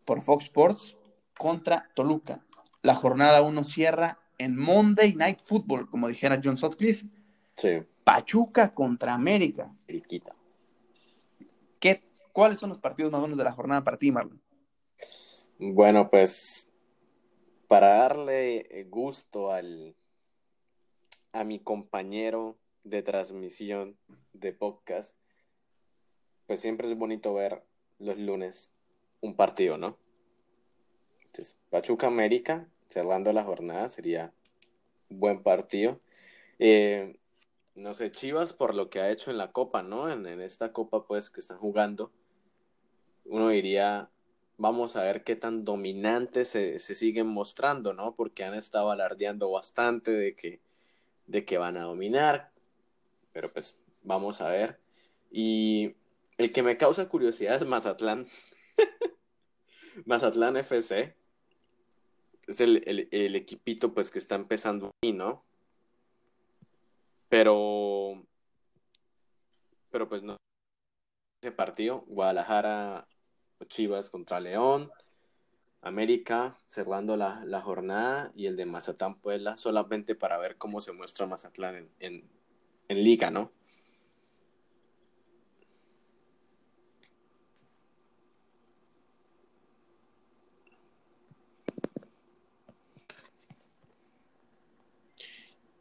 por Fox Sports contra Toluca. La jornada 1 cierra en Monday Night Football, como dijera John Sutcliffe. Sí. Pachuca contra América. Riquita. ¿Qué, ¿Cuáles son los partidos más buenos de la jornada para ti, Marlon? Bueno, pues para darle gusto al a mi compañero de transmisión de podcast, pues siempre es bonito ver los lunes un partido, ¿no? Entonces, Pachuca América cerrando la jornada, sería un buen partido. Eh, no sé, Chivas por lo que ha hecho en la Copa, ¿no? En, esta Copa, pues, que están jugando, uno diría, vamos a ver qué tan dominantes se, siguen mostrando, ¿no? Porque han estado alardeando bastante de que, de que van a dominar, pero pues vamos a ver. Y El que me causa curiosidad es Mazatlán. Mazatlán FC. Es el, el, el equipito pues que está empezando ahí, ¿no? Pero, pero pues no. Ese partido, Guadalajara, Chivas contra León, América cerrando la, la jornada y el de Mazatlán Puebla solamente para ver cómo se muestra Mazatlán en, en, en liga, ¿no?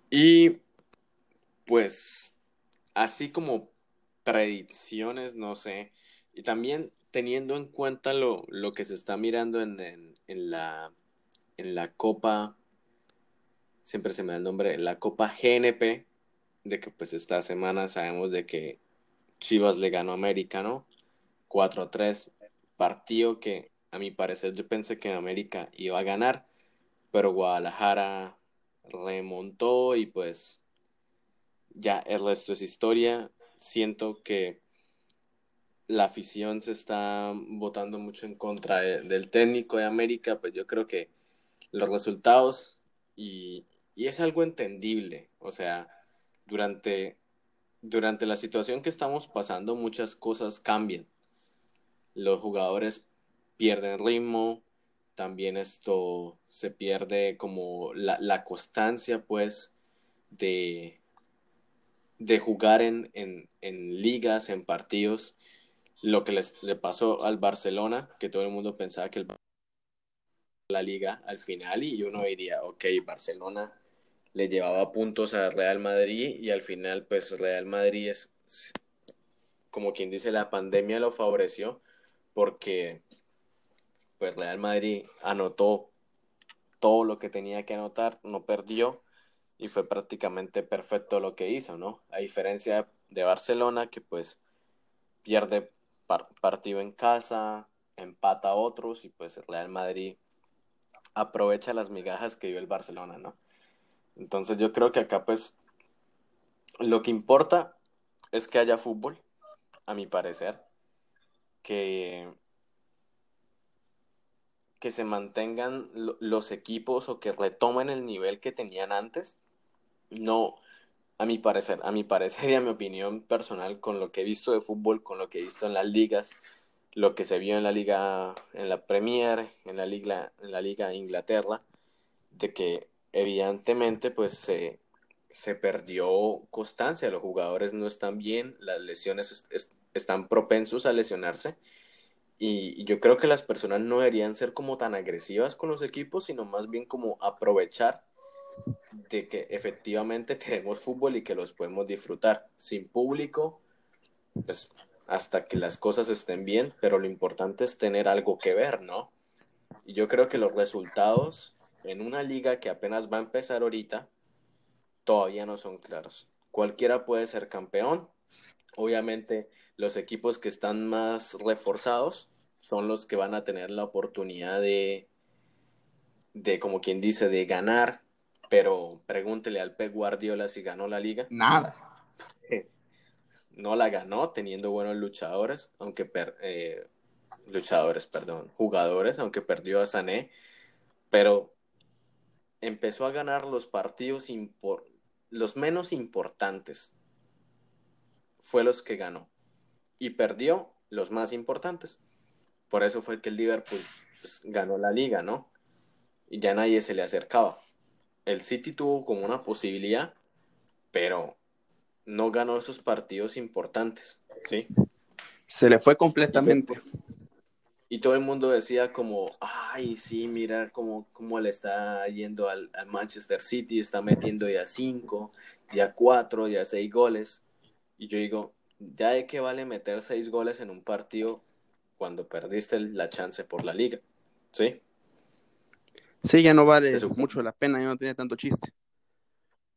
Y pues así como predicciones, no sé, y también teniendo en cuenta lo, lo que se está mirando en, en, en, la, en la Copa, siempre se me da el nombre, la Copa GNP, de que pues esta semana sabemos de que Chivas le ganó a América, ¿no? 4 a 3, partido que a mi parecer yo pensé que América iba a ganar, pero Guadalajara remontó y pues ya el resto es historia. Siento que la afición se está votando mucho en contra de, del técnico de América, pues yo creo que los resultados y, y, es algo entendible, o sea, durante, durante la situación que estamos pasando muchas cosas cambian. Los jugadores pierden ritmo, también esto se pierde como la, la constancia pues de, de jugar en, en, en, ligas, en partidos, lo que les, le pasó al Barcelona, que todo el mundo pensaba que el la liga al final y uno diría, ok, Barcelona le llevaba puntos a Real Madrid y al final pues Real Madrid es, como quien dice, la pandemia lo favoreció porque pues Real Madrid anotó todo lo que tenía que anotar, no perdió y fue prácticamente perfecto lo que hizo, ¿no? A diferencia de Barcelona que pues pierde par partido en casa, empata a otros y pues Real Madrid aprovecha las migajas que dio el Barcelona, ¿no? Entonces yo creo que acá pues lo que importa es que haya fútbol, a mi parecer, que que se mantengan los equipos o que retomen el nivel que tenían antes. No, a mi parecer, a mi parecer y a mi opinión personal, con lo que he visto de fútbol, con lo que he visto en las ligas, lo que se vio en la liga, en la Premier, en la liga, en la liga Inglaterra, de que evidentemente pues se, se perdió constancia, los jugadores no están bien, las lesiones est est están propensos a lesionarse y, yo creo que las personas no deberían ser como tan agresivas con los equipos, sino más bien como aprovechar de que efectivamente tenemos fútbol y que los podemos disfrutar sin público, pues hasta que las cosas estén bien, pero lo importante es tener algo que ver, ¿no? Y yo creo que los resultados en una liga que apenas va a empezar ahorita todavía no son claros. Cualquiera puede ser campeón. Obviamente los equipos que están más reforzados son los que van a tener la oportunidad de, de como quien dice, de ganar. Pero pregúntele al Pep Guardiola si ganó la liga. Nada. No la ganó teniendo buenos luchadores, aunque per, eh, luchadores, perdón, jugadores, aunque perdió a Sané, pero empezó a ganar los partidos los menos importantes. Fue los que ganó y perdió los más importantes. Por eso fue que el Liverpool pues, ganó la liga, ¿no? Y ya nadie se le acercaba. El City tuvo como una posibilidad, pero no ganó esos partidos importantes, ¿sí? Se le fue completamente. Y todo el mundo decía como, ay, sí, mira cómo, cómo le está yendo al, al Manchester City, está metiendo ya cinco, ya cuatro, ya seis goles. Y yo digo, ya de qué vale meter seis goles en un partido cuando perdiste la chance por la liga, ¿sí? Sí, ya no vale mucho la pena, ya no tiene tanto chiste.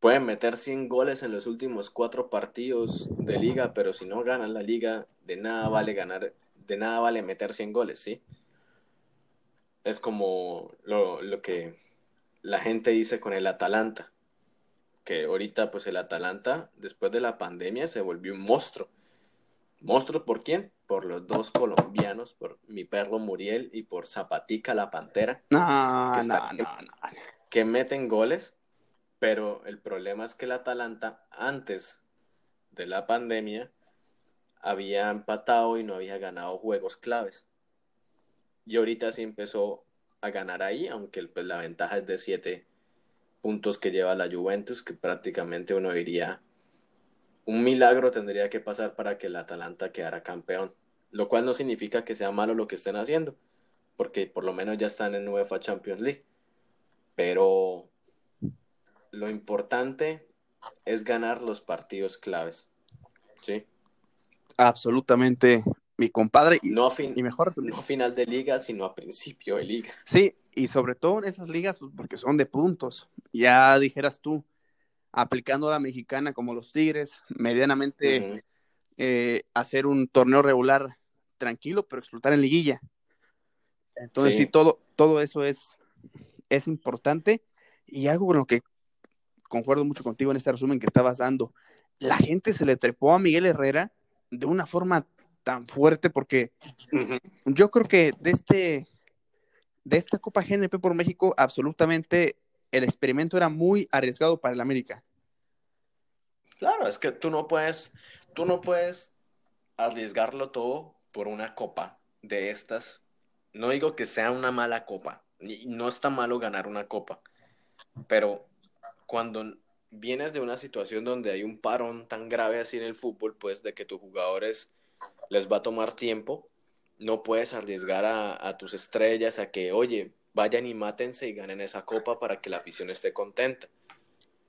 Pueden meter 100 goles en los últimos cuatro partidos de liga, pero si no ganan la liga, de nada vale ganar, de nada vale meter 100 goles, ¿sí? Es como lo, lo que la gente dice con el Atalanta, que ahorita pues el Atalanta, después de la pandemia, se volvió un monstruo ¿Monstruos por quién? Por los dos colombianos, por mi perro Muriel y por Zapatica la Pantera, No, Que no, está- no, no. que meten goles, pero el problema es que el Atalanta antes de la pandemia había empatado y no había ganado juegos claves. Y ahorita sí empezó a ganar ahí, aunque pues, la ventaja es de siete puntos que lleva la Juventus, que prácticamente uno diría un milagro tendría que pasar para que el Atalanta quedara campeón, lo cual no significa que sea malo lo que estén haciendo, porque por lo menos ya están en UEFA Champions League. Pero lo importante es ganar los partidos claves. ¿Sí? Absolutamente, mi compadre. Y, No fin- y mejor. no final de liga, sino a principio de liga. Sí, y sobre todo en esas ligas, pues, porque son de puntos. Ya dijeras tú, aplicando a la mexicana como los Tigres, medianamente eh, hacer un torneo regular tranquilo, pero explotar en liguilla. Entonces, sí, Sí. todo, todo eso es, es importante. Y algo con lo que concuerdo mucho contigo en este resumen que estabas dando. La gente se le trepó a Miguel Herrera de una forma tan fuerte porque yo creo que de este de esta Copa GNP por México absolutamente el experimento era muy arriesgado para el América. Claro, es que tú no puedes, tú no puedes arriesgarlo todo por una copa de estas. No digo que sea una mala copa, y no está malo ganar una copa, pero cuando vienes de una situación donde hay un parón tan grave así en el fútbol, pues de que tus jugadores les va a tomar tiempo, no puedes arriesgar a, tus estrellas a que, oye, vayan y mátense y ganen esa copa para que la afición esté contenta.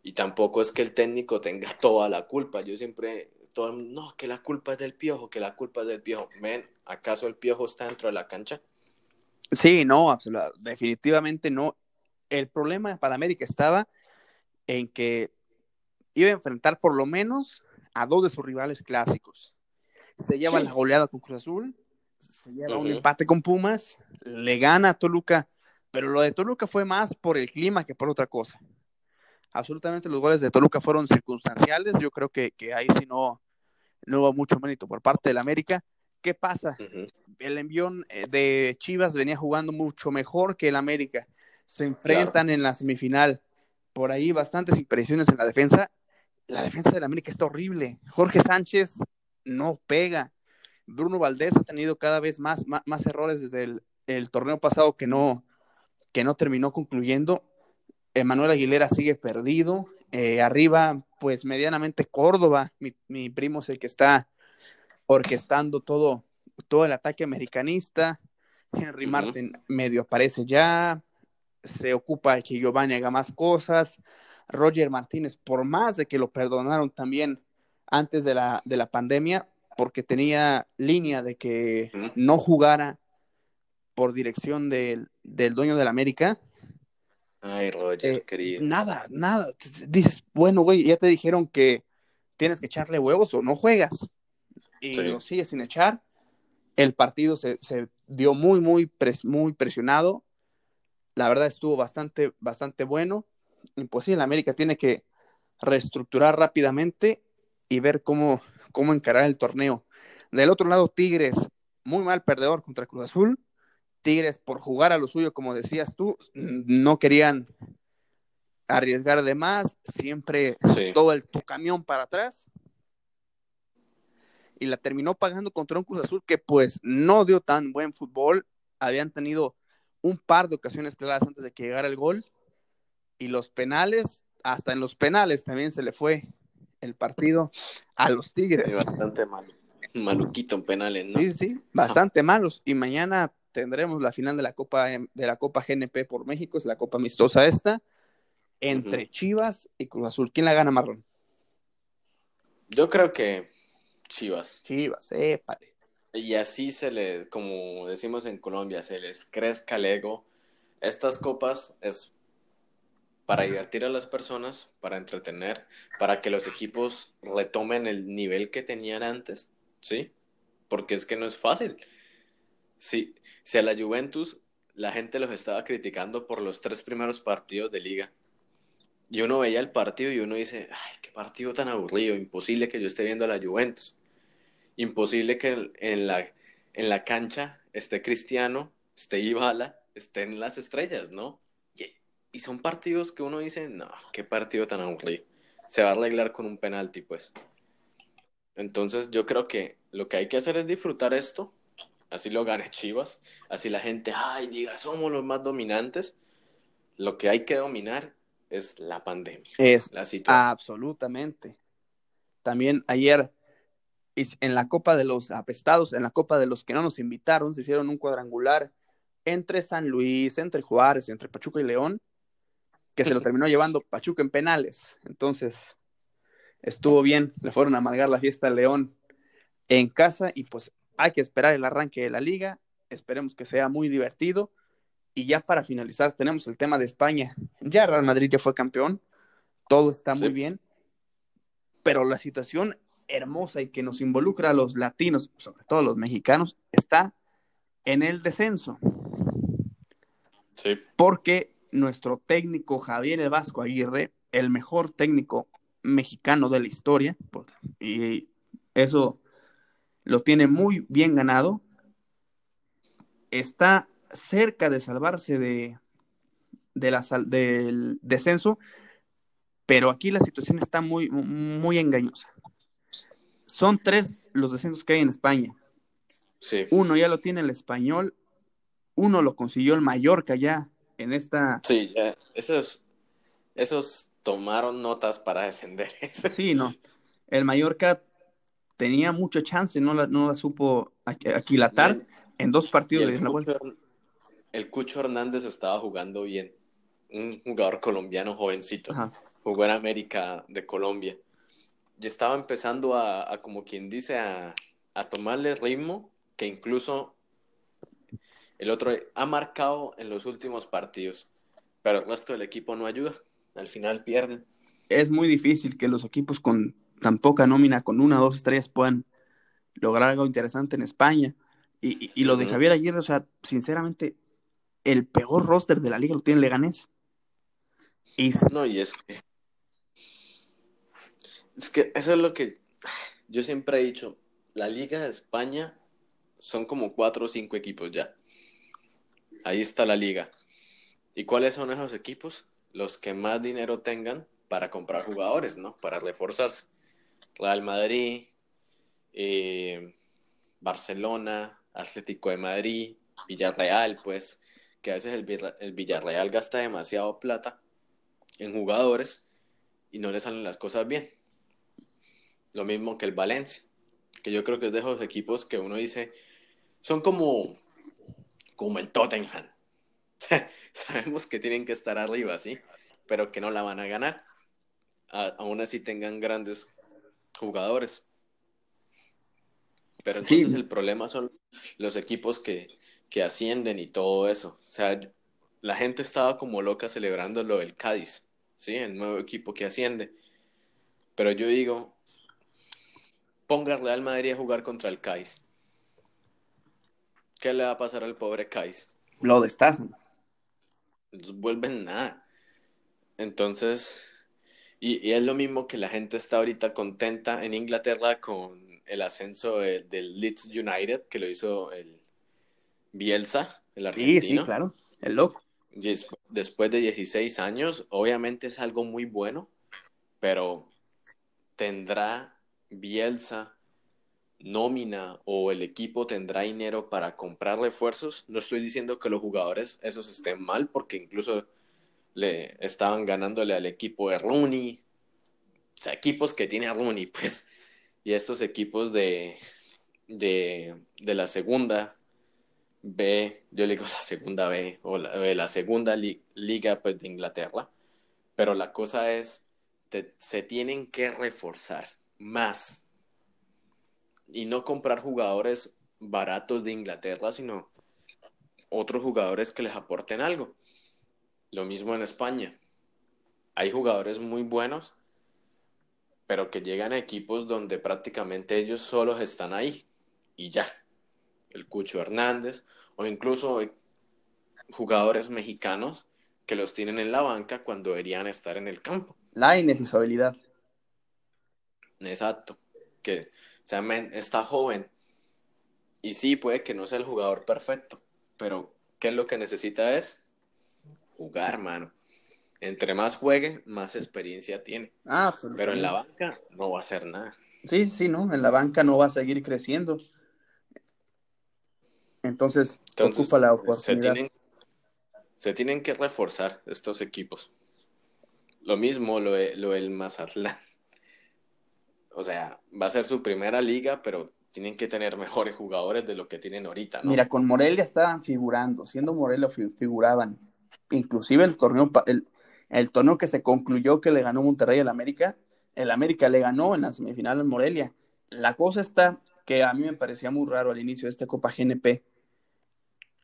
Y tampoco es que el técnico tenga toda la culpa. Yo siempre, todo el mundo, no, que la culpa es del piojo, que la culpa es del piojo. Men, ¿acaso el piojo está dentro de la cancha? Sí, no, absolu- definitivamente no. El problema para América estaba en que iba a enfrentar por lo menos a dos de sus rivales clásicos. Se lleva Sí. la goleada con Cruz Azul, se lleva un empate con Pumas, le gana a Toluca, pero lo de Toluca fue más por el clima que por otra cosa. Absolutamente los goles de Toluca fueron circunstanciales, yo creo que, que ahí sí no, no hubo mucho mérito por parte del América. ¿Qué pasa? El envión eh, de Chivas venía jugando mucho mejor que el América. Se enfrentan en la semifinal. Por ahí bastantes impresiones en la defensa. La defensa del América está horrible. Jorge Sánchez no pega. Bruno Valdés ha tenido cada vez más, más, más errores desde el, el torneo pasado que no, que no terminó concluyendo. Emanuel Aguilera sigue perdido. Eh, arriba, pues medianamente Córdoba, mi, mi primo es el que está orquestando todo, todo el ataque americanista. Henry Ujú. Martin medio aparece ya. Se ocupa de que Giovanni haga más cosas. Roger Martínez, por más de que lo perdonaron también antes de la, de la pandemia, porque tenía línea de que no jugara por dirección del, del dueño del América, Ay, Roger, Eh, querido. nada, nada. Dices, bueno, güey, ya te dijeron que tienes que echarle huevos o no juegas. Y Sí. lo sigues sin echar. El partido se, se dio muy, muy, pres- muy presionado. La verdad estuvo bastante, bastante bueno. Y pues sí, el América tiene que reestructurar rápidamente y ver cómo, cómo encarar el torneo. Del otro lado, Tigres, muy mal perdedor contra Cruz Azul. Tigres, por jugar a lo suyo, como decías tú, no querían arriesgar de más, siempre Sí. todo el tu camión para atrás. Y la terminó pagando contra un Cruz Azul que pues no dio tan buen fútbol. Habían tenido un par de ocasiones claras antes de que llegara el gol. Y los penales, hasta en los penales también se le fue el partido a los Tigres. Sí, bastante malo. Maluquito en penales, ¿no? Sí, sí, bastante malos. Y mañana tendremos la final de la Copa de la Copa GNP por México, es la Copa amistosa esta, entre. Chivas y Cruz Azul. ¿Quién la gana, Marrón? Yo creo que Chivas. Chivas, épale. Y así se le, como decimos en Colombia, se les crezca el ego. Estas copas es para divertir a las personas, para entretener, para que los equipos retomen el nivel que tenían antes, ¿sí? Porque es que no es fácil. Sí, si a la Juventus la gente los estaba criticando por los tres primeros partidos de liga. Y uno veía el partido y uno dice, ay, qué partido tan aburrido, imposible que yo esté viendo a la Juventus. Imposible que en la, en la cancha esté Cristiano, esté Ibala, estén las estrellas, ¿no? Y, y son partidos que uno dice, no, qué partido tan aburrido. Se va a arreglar con un penalti, pues. Entonces yo creo que lo que hay que hacer es disfrutar esto, así lo gane Chivas, así la gente, ay, diga, somos los más dominantes. Lo que hay que dominar es la pandemia, Es la situación. absolutamente. También ayer en la Copa de los Apestados, en la Copa de los que no nos invitaron, se hicieron un cuadrangular entre San Luis, entre Juárez, entre Pachuca y León, que se lo terminó llevando Pachuca en penales. Entonces, estuvo bien, le fueron a amargar la fiesta al León en casa y pues hay que esperar el arranque de la liga, esperemos que sea muy divertido. Y ya para finalizar tenemos el tema de España. Ya Real Madrid ya fue campeón, todo está muy bien, pero la situación hermosa y que nos involucra a los latinos, sobre todo a los mexicanos, está en el descenso Sí. porque nuestro técnico Javier El Vasco Aguirre, el mejor técnico mexicano de la historia, y eso lo tiene muy bien ganado, está cerca de salvarse de, de la del descenso, pero aquí la situación está muy, muy engañosa. Son tres los descensos que hay en España. Sí. Uno ya lo tiene el español, uno lo consiguió el Mallorca ya en esta Sí, ya. Esos, esos tomaron notas para descender. Sí, no. El Mallorca tenía mucha chance, no la, no la supo aqu- aquilatar. Bien. En dos partidos le dieron la vuelta. Cucho, el Cucho Hernández estaba jugando bien. Un jugador colombiano jovencito. Ajá. Jugó en América de Colombia. Y estaba empezando a, a, como quien dice, a, a tomarle ritmo, que incluso el otro ha marcado en los últimos partidos. Pero el resto del equipo no ayuda. Al final pierden. Es muy difícil que los equipos con tan poca nómina, con una o dos estrellas, puedan lograr algo interesante en España. Y, y- y lo de. Javier Aguirre, o sea, sinceramente, el peor roster de la liga lo tiene Leganés. Y No, y es que. Es que eso es lo que yo siempre he dicho. La Liga de España son como cuatro o cinco equipos ya. Ahí está la liga. ¿Y cuáles son esos equipos? Los que más dinero tengan para comprar jugadores, ¿no? Para reforzarse. Real Madrid, eh, Barcelona, Atlético de Madrid, Villarreal, pues, que a veces el, el Villarreal gasta demasiado plata en jugadores y no le salen las cosas bien. Lo mismo que el Valencia, que yo creo que es de esos equipos que uno dice, son como, como el Tottenham. Sabemos que tienen que estar arriba, sí, pero que no la van a ganar. A- aún así tengan grandes jugadores. Pero Sí. entonces el problema son los equipos que, que ascienden y todo eso. O sea, la gente estaba como loca celebrando lo del Cádiz, ¿sí? El nuevo equipo que asciende. Pero yo digo, ponga Real Madrid a jugar contra el Cádiz. ¿Qué le va a pasar al pobre Cádiz? lo destazan. Vuelven nada. Entonces, y, y es lo mismo que la gente está ahorita contenta en Inglaterra con el ascenso de- del Leeds United, que lo hizo el Bielsa, el Sí, argentino. sí, claro. El loco. Después de 16 años, obviamente es algo muy bueno, pero ¿tendrá Bielsa nómina o el equipo tendrá dinero para comprar refuerzos? No estoy diciendo que los jugadores esos estén mal, porque incluso le estaban ganándole al equipo de Rooney, o sea, equipos que tiene a Rooney, pues, y estos equipos de, de, de la segunda B, yo le digo la segunda B, o la, de la segunda li- liga pues, de Inglaterra, pero la cosa es, se tienen que reforzar más y no comprar jugadores baratos de Inglaterra, sino otros jugadores que les aporten algo. Lo mismo en España. Hay jugadores muy buenos, pero que llegan a equipos donde prácticamente ellos solos están ahí y ya. El Cucho Hernández o incluso jugadores mexicanos que los tienen en la banca cuando deberían estar en el campo. La inestabilidad. Exacto. Que O sea, men, está joven. Y sí, puede que no sea el jugador perfecto, pero ¿qué es lo que necesita es jugar, mano. Entre más juegue, más experiencia tiene. Ah, pues, Pero en la banca no va a hacer nada. Sí, sí, ¿no? En la banca no va a seguir creciendo. Entonces, Entonces, ocupa la se tienen, se tienen que reforzar estos equipos. Lo mismo lo, lo del Mazatlán. O sea, va a ser su primera liga, pero tienen que tener mejores jugadores de lo que tienen ahorita, ¿no? Mira, con Morelia estaban figurando, siendo Morelia fi- figuraban. Inclusive el torneo, el, torneo que se concluyó que le ganó Monterrey al América, el América le ganó en la semifinal en Morelia. La cosa está que a mí me parecía muy raro al inicio de esta Copa GNP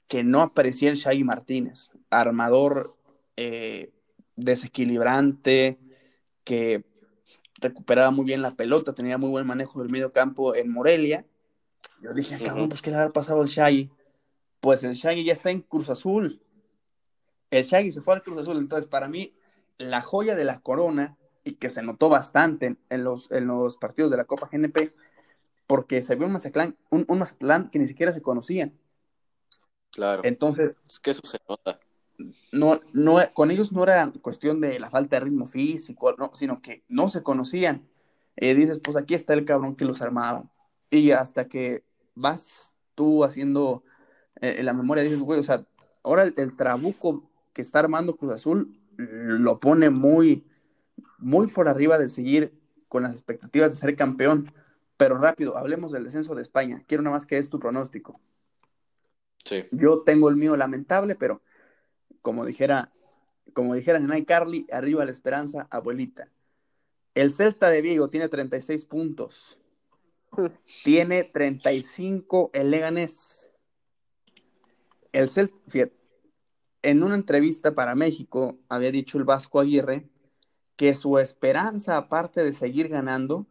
que no aparecía el Shaggy Martínez, armador eh, desequilibrante, que recuperaba muy bien la pelota, tenía muy buen manejo del medio campo en Morelia. Yo dije, cabrón, Ujú. pues ¿qué le habrá pasado al Shaggy? Pues el Shaggy ya está en Cruz Azul. El Shaggy se fue al Cruz Azul. Entonces, para mí, la joya de la corona, y que se notó bastante en, en los, en los partidos de la Copa GNP, porque se vio un Mazatlán, un, un Mazatlán que ni siquiera se conocían. Claro. Entonces, Es que eso se nota. No, no, con ellos no era cuestión de la falta de ritmo físico, no, sino que no se conocían. Eh, dices, pues aquí está el cabrón que los armaba. Y hasta que vas tú haciendo eh, la memoria, dices, güey, o sea, ahora el, el trabuco que está armando Cruz Azul lo pone muy, muy por arriba de seguir con las expectativas de ser campeón. Pero rápido, hablemos del descenso de España. Quiero nada más que es tu pronóstico. Sí. Yo tengo el mío lamentable, pero como dijera, como dijeran en iCarly, arriba la esperanza, abuelita. El Celta de Vigo tiene 36 puntos. Tiene 35 el Leganés. El Celta, fíjate, en una entrevista para México había dicho el Vasco Aguirre que su esperanza, aparte de seguir ganando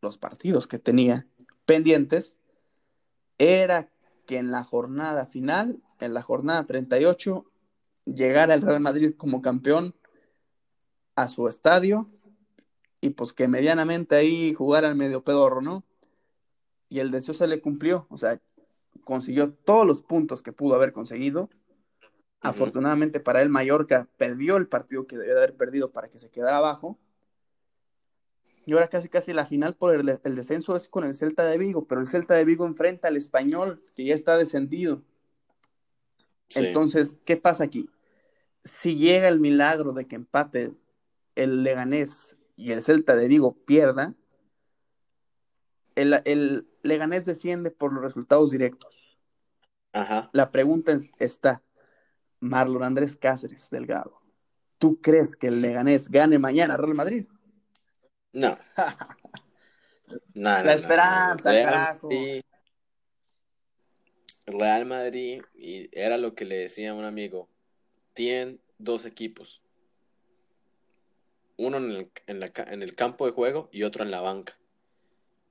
los partidos que tenía pendientes, era que en la jornada final, en la jornada 38, llegara el Real Madrid como campeón a su estadio y pues que medianamente ahí jugara el medio pedorro, ¿no? Y el deseo se le cumplió, o sea, consiguió todos los puntos que pudo haber conseguido. Afortunadamente para él, Mallorca perdió el partido que debía de haber perdido para que se quedara abajo. Y ahora casi casi la final por el, el descenso es con el Celta de Vigo, pero el Celta de Vigo enfrenta al español, que ya está descendido. Sí. Entonces, ¿qué pasa aquí? Si llega el milagro de que empate el Leganés y el Celta de Vigo pierda, el, el Leganés desciende por los resultados directos. Ajá. La pregunta es- está, Marlon Andrés Cáceres Delgado, ¿tú crees que el Leganés gane mañana a Real Madrid? No. No, no, La no, esperanza, Real carajo. Real Madrid, y era lo que le decía a un amigo, tienen dos equipos. Uno en el, en la en el campo de juego y otro en la banca.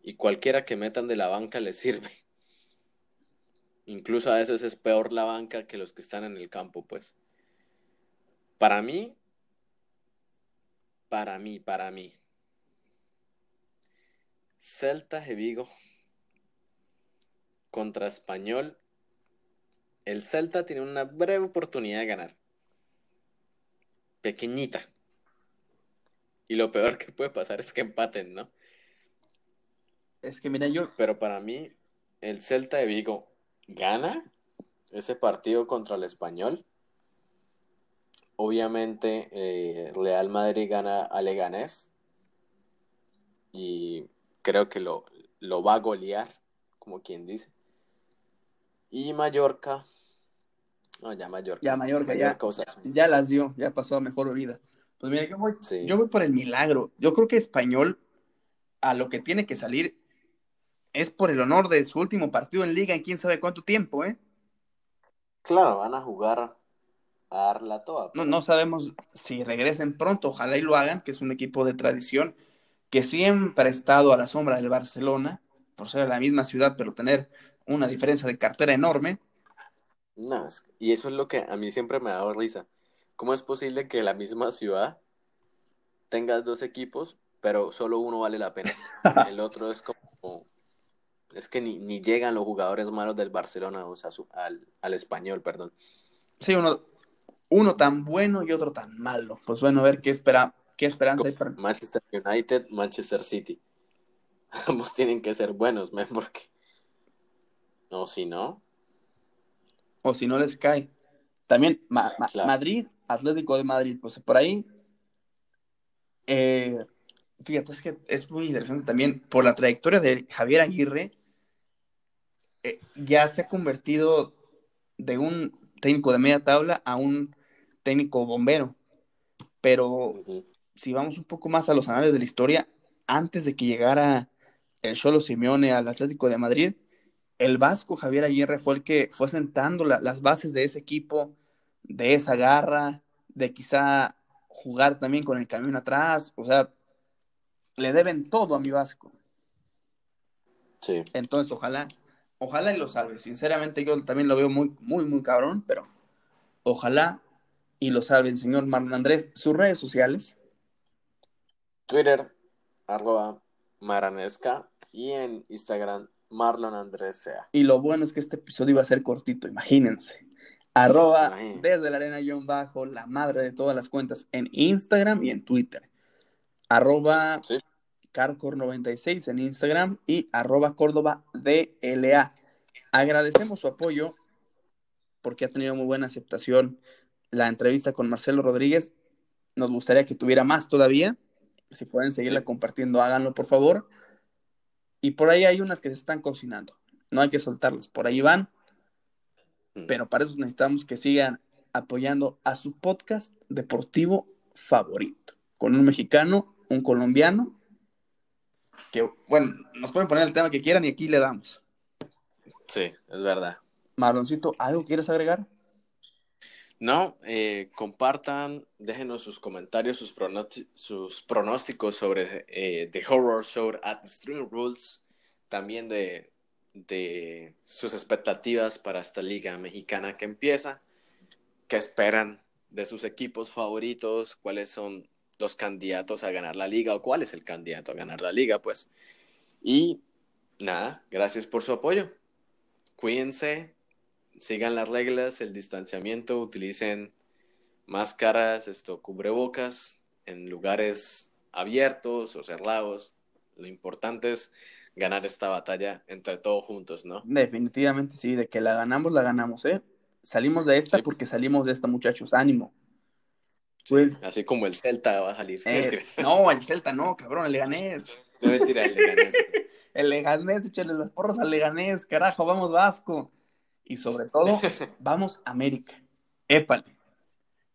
Y cualquiera que metan de la banca les sirve. Incluso a veces es peor la banca que los que están en el campo, pues. Para mí, para mí, para mí. Celta de Vigo contra Español. El Celta tiene una breve oportunidad de ganar. Pequeñita. Y lo peor que puede pasar es que empaten, ¿no? Es que mira, yo, Pero para mí, el Celta de Vigo gana ese partido contra el Español. Obviamente, eh, Real Madrid gana a Leganés. Y creo que lo, lo va a golear, como quien dice. Y Mallorca. No, ya Mallorca. Ya Mallorca, ya. Las dio, ya pasó a mejor vida. Pues mira, yo voy, Sí. yo voy por el milagro. Yo creo que Español, a lo que tiene que salir, es por el honor de su último partido en liga en quién sabe cuánto tiempo, ¿eh? Claro, van a jugar a darla toda. No, no sabemos si regresen pronto, ojalá y lo hagan, que es un equipo de tradición que siempre ha estado a la sombra del Barcelona, por ser de la misma ciudad, pero tener una diferencia de cartera enorme. No, es- y eso es lo que a mí siempre me ha dado risa. ¿Cómo es posible que la misma ciudad tengas dos equipos, pero solo uno vale la pena? El otro es como es que ni, ni llegan los jugadores malos del Barcelona o sea, su- al, al español, perdón. Sí, uno, uno tan bueno y otro tan malo. Pues bueno, a ver qué espera, qué esperanza hay para. Manchester United, Manchester City. Ambos tienen que ser buenos, man, porque. No, si no. O si no les cae. También Ma- Ma- Claro. Madrid, Atlético de Madrid, pues por ahí. eh, fíjate, es que es muy interesante también por la trayectoria de Javier Aguirre. eh, ya se ha convertido de un técnico de media tabla a un técnico bombero. Pero si vamos un poco más a los anales de la historia, antes de que llegara el Cholo Simeone al Atlético de Madrid, el vasco Javier Aguirre fue el que fue sentando la- las bases de ese equipo, de esa garra, de quizá jugar también con el camión atrás, o sea, le deben todo a mi vasco. Sí. Entonces, ojalá, ojalá y lo salve. Sinceramente, yo también lo veo muy, muy, muy cabrón, pero ojalá y lo salve el señor Marlon Andrés. Sus redes sociales, Twitter, arroba maranesca. Y en Instagram, Marlon Andrés Sea. Y lo bueno es que este episodio iba a ser cortito, imagínense. Arroba desde la arena guion bajo, la madre de todas las cuentas en Instagram y en Twitter. Arroba Sí. Carcor96 en Instagram y arroba Córdoba DLA. Agradecemos su apoyo porque ha tenido muy buena aceptación la entrevista con Marcelo Rodríguez. Nos gustaría que tuviera más todavía. Si pueden seguirla Sí. compartiendo, háganlo por favor. Y por ahí hay unas que se están cocinando. No hay que soltarlas. Por ahí van. Mm. Pero para eso necesitamos que sigan apoyando a su podcast deportivo favorito. Con un mexicano, un colombiano. Que, bueno, nos pueden poner el tema que quieran y aquí le damos. Sí, es verdad. Marloncito, ¿algo quieres agregar? No, eh, compartan, déjenos sus comentarios, sus, pronósticos sobre eh, The Horror Show at the Stream Rules, también de, de sus expectativas para esta liga mexicana que empieza, qué esperan de sus equipos favoritos, cuáles son los candidatos a ganar la liga o cuál es el candidato a ganar la liga, pues. Y nada, gracias por su apoyo. Cuídense, sigan las reglas, el distanciamiento, utilicen máscaras, esto, cubrebocas en lugares abiertos o cerrados. Lo importante es ganar esta batalla entre todos juntos, ¿no? Definitivamente sí, de que la ganamos, la ganamos, ¿eh? Salimos de esta Sí. porque salimos de esta, muchachos. Ánimo. Pues, Así como el Celta va a salir. eh, no, el Celta no, cabrón, el Leganés. No mentira, el Leganés. El Leganés, échale las porras al Leganés, carajo, vamos Vasco. Y sobre todo, vamos América. Épale.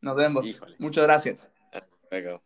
Nos vemos. Híjole. Muchas gracias. Hasta luego.